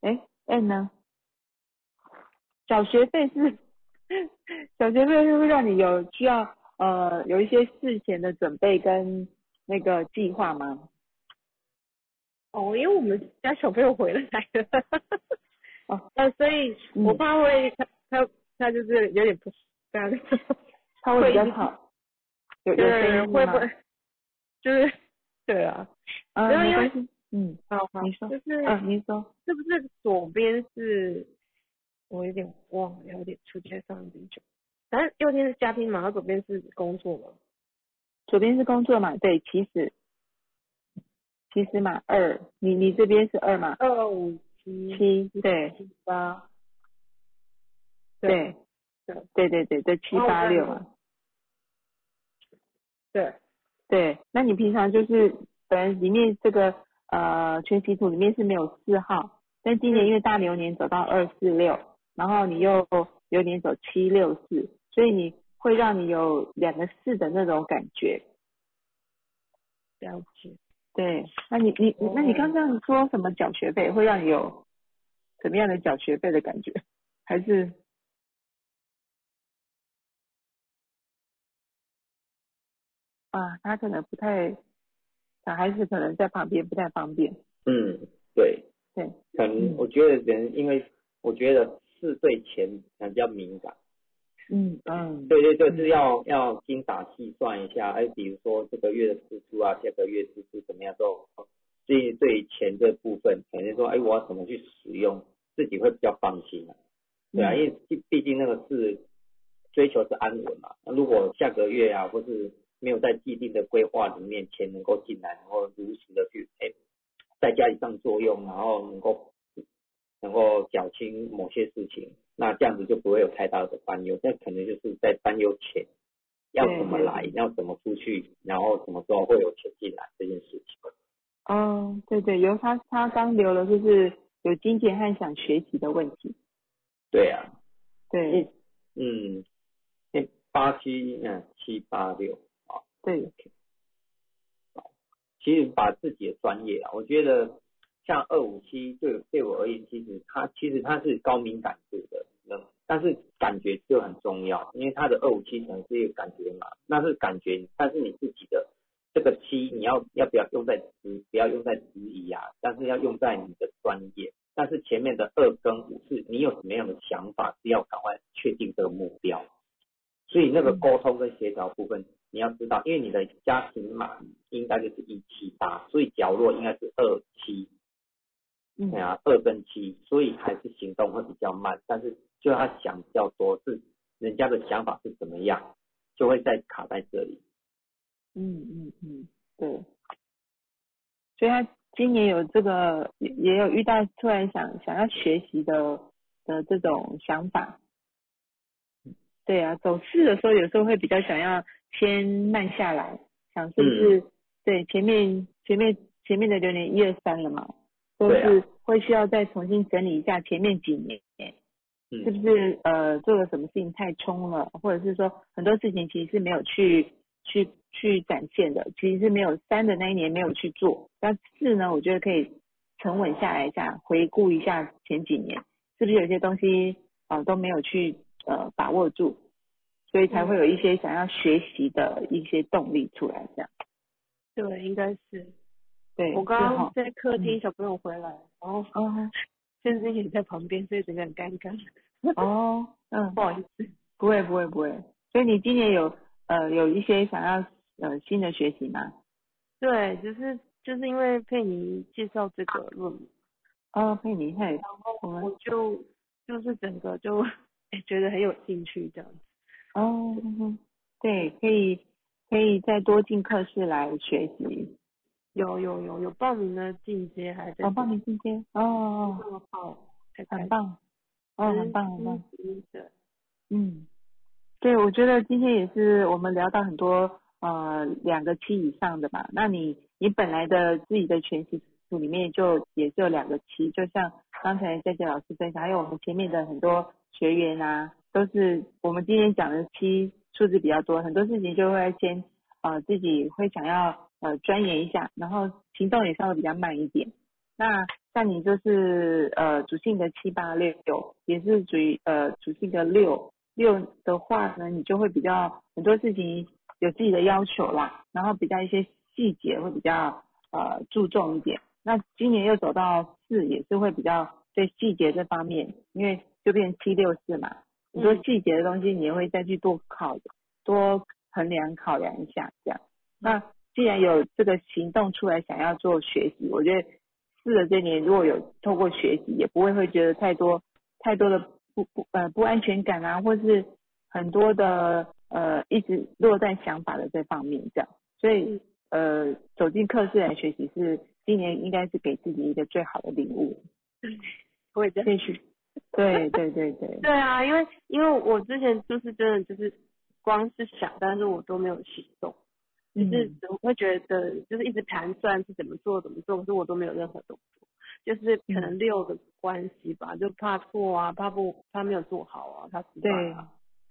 哎，N 呢？缴学费是缴学费是会让你有需要呃有一些事前的准备跟那个计划吗？哦，因为我们家小朋友回来了，哦，那 所以我怕会他他他就是有点不干，他会比较好。对，会不会就是对啊？啊，因为嗯，好好，你说，就是啊，你说，是不是左边是？我有点忘了，有点出街上有点久。反正右边是家庭嘛，然后左边是工作嘛。左边是工作嘛？对，其实其实嘛，二，你你这边是二嘛？二五七七，对，七八，对，对对对对对，七八六嘛。对，对，那你平常就是本来里面这个呃全息图里面是没有四号，但今年因为大流年走到二四六，然后你又流年走七六四，所以你会让你有两个四的那种感觉。了解。对，那你你那你刚刚说什么缴学费会让你有怎么样的缴学费的感觉？还是？啊，他可能不太，小孩子可能在旁边不太方便。嗯，对，对，可能我觉得人，因为我觉得四岁前比较敏感。嗯嗯，对对对，是要要精打细算一下，哎，比如说这个月的支出啊，下个月支出怎么样，都对对钱这部分，肯定说，哎，我要怎么去使用，自己会比较放心啊。对啊，因为毕毕竟那个是追求是安稳嘛，那如果下个月啊，或是没有在既定的规划里面，钱能够进来，然后如实的去哎，在家里上作用，然后能够能够缴清某些事情，那这样子就不会有太大的担忧。那可能就是在担忧钱要怎么来，要怎么出去，然后什么时候会有钱进来这件事情。哦，对对，有他他刚留了，就是有金钱和想学习的问题。对啊，对，嗯，八七嗯七八六啊。对，其实把自己的专业啊，我觉得像二五七对对我而言，其实它其实它是高敏感度的，但是感觉就很重要，因为它的二五七可能是一个感觉嘛，那是感觉，但是你自己的这个七你要要不要用在，不要用在质疑啊，但是要用在你的专业，但是前面的二跟五是你有什么样的想法，是要赶快确定这个目标，所以那个沟通跟协调部分。你要知道，因为你的家庭码应该就是一七八，所以角落应该是二七，对啊，二跟七，所以还是行动会比较慢。但是就他想比较多，是人家的想法是怎么样，就会再卡在这里。嗯嗯嗯，对。所以他今年有这个，也也有遇到突然想想要学习的的这种想法。对啊，走势的时候有时候会比较想要。先慢下来，想是不是对前面前面前面的流年一二三了嘛，都是会需要再重新整理一下前面几年，是不是呃做了什么事情太冲了，或者是说很多事情其实是没有去去去展现的，其实是没有三的那一年没有去做，但四呢，我觉得可以沉稳下来一下，回顾一下前几年，是不是有些东西啊都没有去呃把握住，所以才会有一些想要学习的一些动力出来这样。对，应该是。对。我刚刚在客厅，小朋友回来，然后 甚至也在旁边，所以整个很尴尬。哦，嗯，不好意思。不会不会不会，所以你今年有呃有一些想要呃新的学习吗？对，就是就是因为佩妮介绍这个论文。哦，佩妮，嘿。然后我就就是整个就觉得很有兴趣这样子。哦，对，可以可以再多进课室来学习。有有有有报名的进阶还在。哦，报名进阶。哦。哦哦好，很棒。哦，很棒很棒。对。嗯，对，我觉得今天也是我们聊到很多呃两个期以上的吧。那你你本来的自己的全息图里面就也是有两个期，就像刚才在杰老师分享，还有我们前面的很多学员啊，都是我们今天讲的期数字比较多，很多事情就会先呃自己会想要呃钻研一下，然后行动也稍微比较慢一点。那像你就是呃主性的七八六，也是属于呃主性的六。六的话呢，你就会比较很多事情有自己的要求啦，然后比较一些细节会比较呃注重一点。那今年又走到四，也是会比较对细节这方面，因为就变七六四嘛，很多细节的东西你也会再去多考多衡量考量一下这样。那既然有这个行动出来想要做学习，我觉得四的这年如果有透过学习，也不会会觉得太多太多的。不不呃不安全感啊，或是很多的呃一直落在想法的这方面这样，所以呃走进课室来学习是今年应该是给自己一个最好的礼物。我也在继续。对对对对。对啊，因为因为我之前就是真的就是光是想，但是我都没有行动，就是怎么会觉得就是一直盘算是怎么做怎么做，可是我都没有任何动作。就是可能六的关系吧，就怕错啊，怕不怕没有做好啊，他失败啊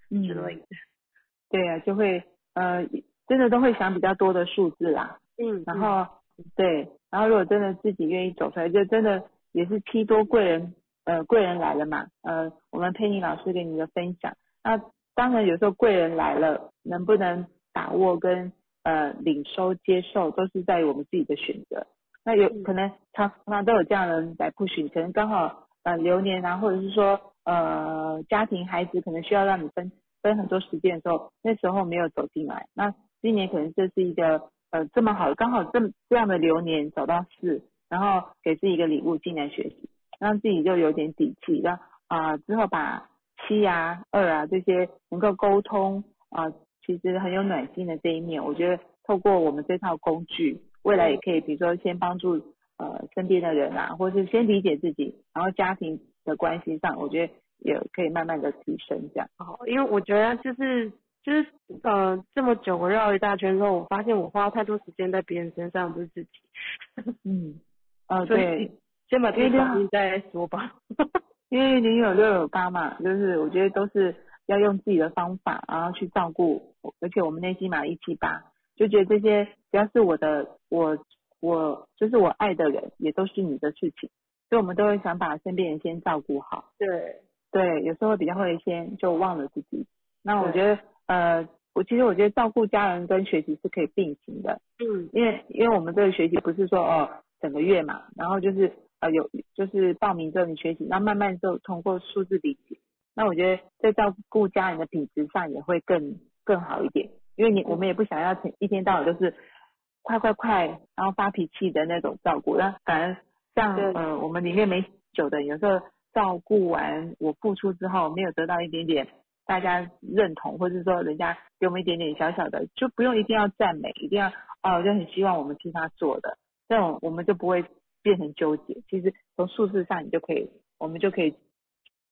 之类的。对啊，就会呃真的都会想比较多的数字啦。嗯。然后对，然后如果真的自己愿意走出来，就真的也是批多贵人呃贵人来了嘛。呃，我们佩妮老师给你的分享，那当然有时候贵人来了，能不能把握跟呃领收接受，都是在于我们自己的选择。那有可能常常都有这样的人来 push，可能刚好呃流年啊，或者是说呃家庭孩子可能需要让你分分很多时间的时候，那时候没有走进来。那今年可能这是一个呃这么好，刚好这这样的流年走到四，然后给自己一个礼物进来学习，让自己就有点底气，让啊之后把七啊二啊这些能够沟通啊，其实很有暖心的这一面，我觉得透过我们这套工具。未来也可以，比如说先帮助呃身边的人啊，或者是先理解自己，然后家庭的关系上，我觉得也可以慢慢的提升这样。哦，因为我觉得就是就是呃这么久我绕一大圈之后，我发现我花太多时间在别人身上，不是自己。嗯，呃对，先把这个事情再说吧。因为零有六有八嘛，就是我觉得都是要用自己的方法，然后去照顾，而且我们内心嘛一七八。就觉得这些只要是我的，我我就是我爱的人，也都是你的事情，所以我们都会想把身边人先照顾好。对对，有时候比较会先就忘了自己。那我觉得呃，我其实我觉得照顾家人跟学习是可以并行的。嗯。因为因为我们这个学习不是说哦整个月嘛，然后就是呃有就是报名之后你学习，然后慢慢就通过数字理解。那我觉得在照顾家人的品质上也会更更好一点。因为你我们也不想要一天到晚都是快快快，然后发脾气的那种照顾，那反而像呃我们里面没酒的，有时候照顾完我付出之后，没有得到一点点大家认同，或者说人家给我们一点点小小的，就不用一定要赞美，一定要哦就很希望我们替他做的，这种我们就不会变成纠结。其实从数字上你就可以，我们就可以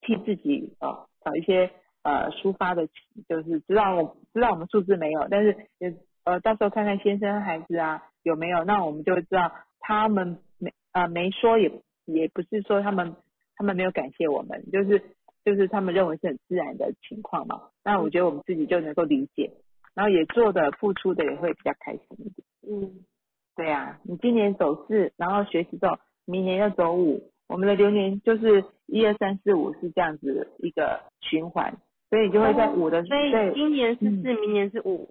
替自己呃找一些。呃，抒发的，就是知道我知道我们数字没有，但是也呃，到时候看看先生孩子啊有没有，那我们就知道他们没呃没说也也不是说他们他们没有感谢我们，就是就是他们认为是很自然的情况嘛。那我觉得我们自己就能够理解，然后也做的付出的也会比较开心一点。嗯，对啊，你今年走四，然后学习之后，明年要走五，我们的流年就是一二三四五是这样子一个循环，所以你就会在五的，所以今年是四，明年是五。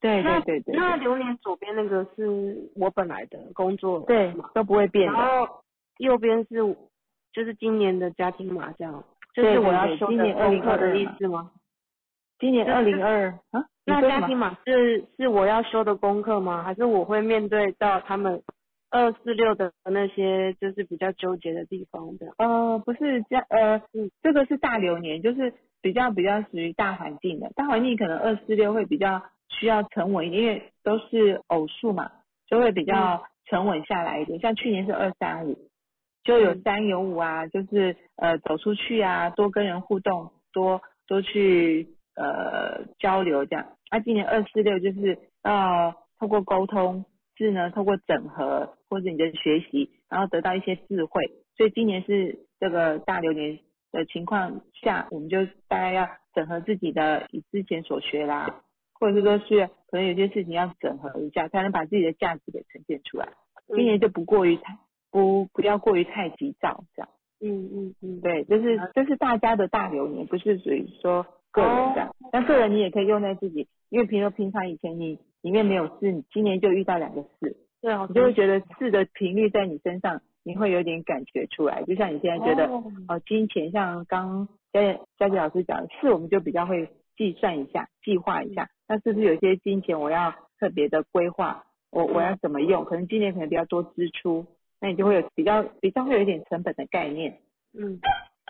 对对对对。那流年左边那个是我本来的工作，对，都不会变的。然后右边是就是今年的家庭码，这样，就是我要修的功课的意思吗？今年二零二啊？那家庭码是是我要修的功课吗？还是我会面对到他们二四六的那些就是比较纠结的地方的？呃，不是这呃，这个是大流年，就是比较比较属于大环境的，大环境可能二四六会比较。需要沉稳，因为都是偶数嘛，就会比较沉稳下来一点。像去年是二三五，就有三有五啊，就是呃走出去啊，多跟人互动，多多去呃交流这样。那今年二四六就是要通过沟通，是呢透过整合或者你的学习，然后得到一些智慧。所以今年是这个大流年的情况下，我们就大家要整合自己的以之前所学啦。或者是说，是可能有些事情要整合一下，才能把自己的价值给呈现出来。今年就不过于太不不要过于太急躁，这样。嗯嗯嗯，对，就是这是大家的大流年，不是属于说个人这样。但个人你也可以用在自己，因为平时平常以前你里面没有四，你今年就遇到两个四，对啊，你就会觉得四的频率在你身上，你会有点感觉出来。就像你现在觉得哦，金钱像刚佳佳琪老师讲的四，我们就比较会计算一下，计划一下。那是不是有些金钱我要特别的规划？我我要怎么用？可能今年可能比较多支出，那你就会有比较比较会有一点成本的概念。嗯，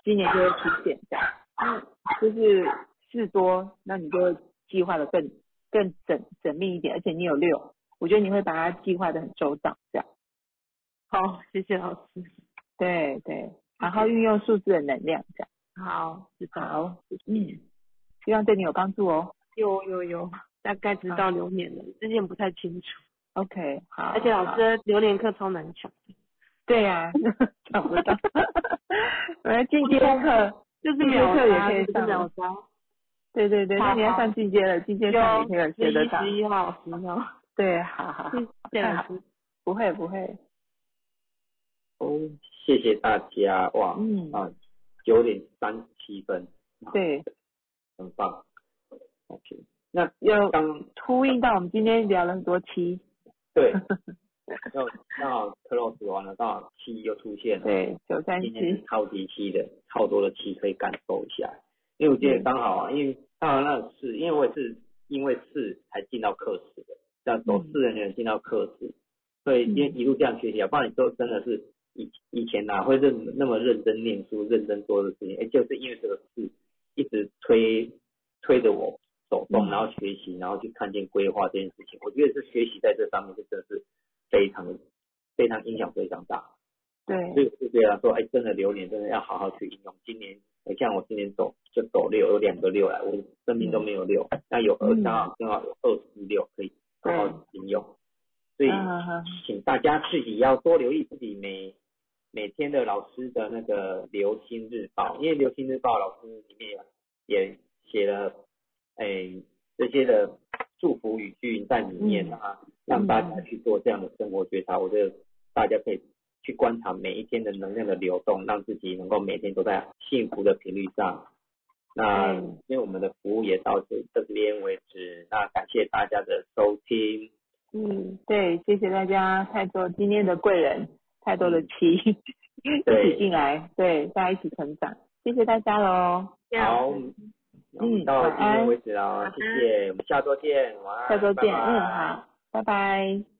今年就会出现这样。嗯，就是事多，那你就会计划的更更缜缜密一点，而且你有六，我觉得你会把它计划的很周到这样。好，谢谢老师。对对，好好运用数字的能量这样。好，好，嗯，希望对你有帮助哦。有有有，大概知道流年了，之前不太清楚。OK，好。而且老师流年课超难抢。对呀，抢不到。我要进阶课，就是秒课也可以上。秒杀。对对对，那你要上进阶了，进阶上也可以学得到。十一号，十一号。对，好好。谢谢。不会不会。哦，谢谢大家哇！嗯啊，九点三十七分。对。很棒。OK，那又刚呼应到我们今天聊了很多期，对，又刚好 close 完了，刚好七又出现了，对，九三七，今天是超级七的，超多的七可以感受一下。因为我今天刚好啊，因为刚好那是，因为我也是因为是才进到课室的，这样走四的人进到课室，所以今天一路这样学习啊，不然你都真的是以以前哪会认那么认真念书、认真做的事情，哎，就是因为这个事一直推推着我。走动，然后学习，然后去看见规划这件事情，我觉得是学习在这上面是真的是非常的非常影响非常大。对，所以是这样说，哎，真的流年真的要好好去应用。今年，你像我今年走就走六，有两个六来，我生命都没有六，那有二刚好正好有二四六可以好好应用。所以，请大家自己要多留意自己每每天的老师的那个流星日报，因为流星日报老师里面也写了。哎，这些的祝福语句在里面啊，让大家去做这样的生活觉察。我觉得大家可以去观察每一天的能量的流动，让自己能够每天都在幸福的频率上。那今天我们的服务也到这这边为止，那感谢大家的收听。嗯，对，谢谢大家，太多今天的贵人，太多的期一起进来，对，大家一起成长，谢谢大家喽。好。嗯，到今天为止了，谢谢，我们下周见，晚安，下周见，嗯，好，拜拜。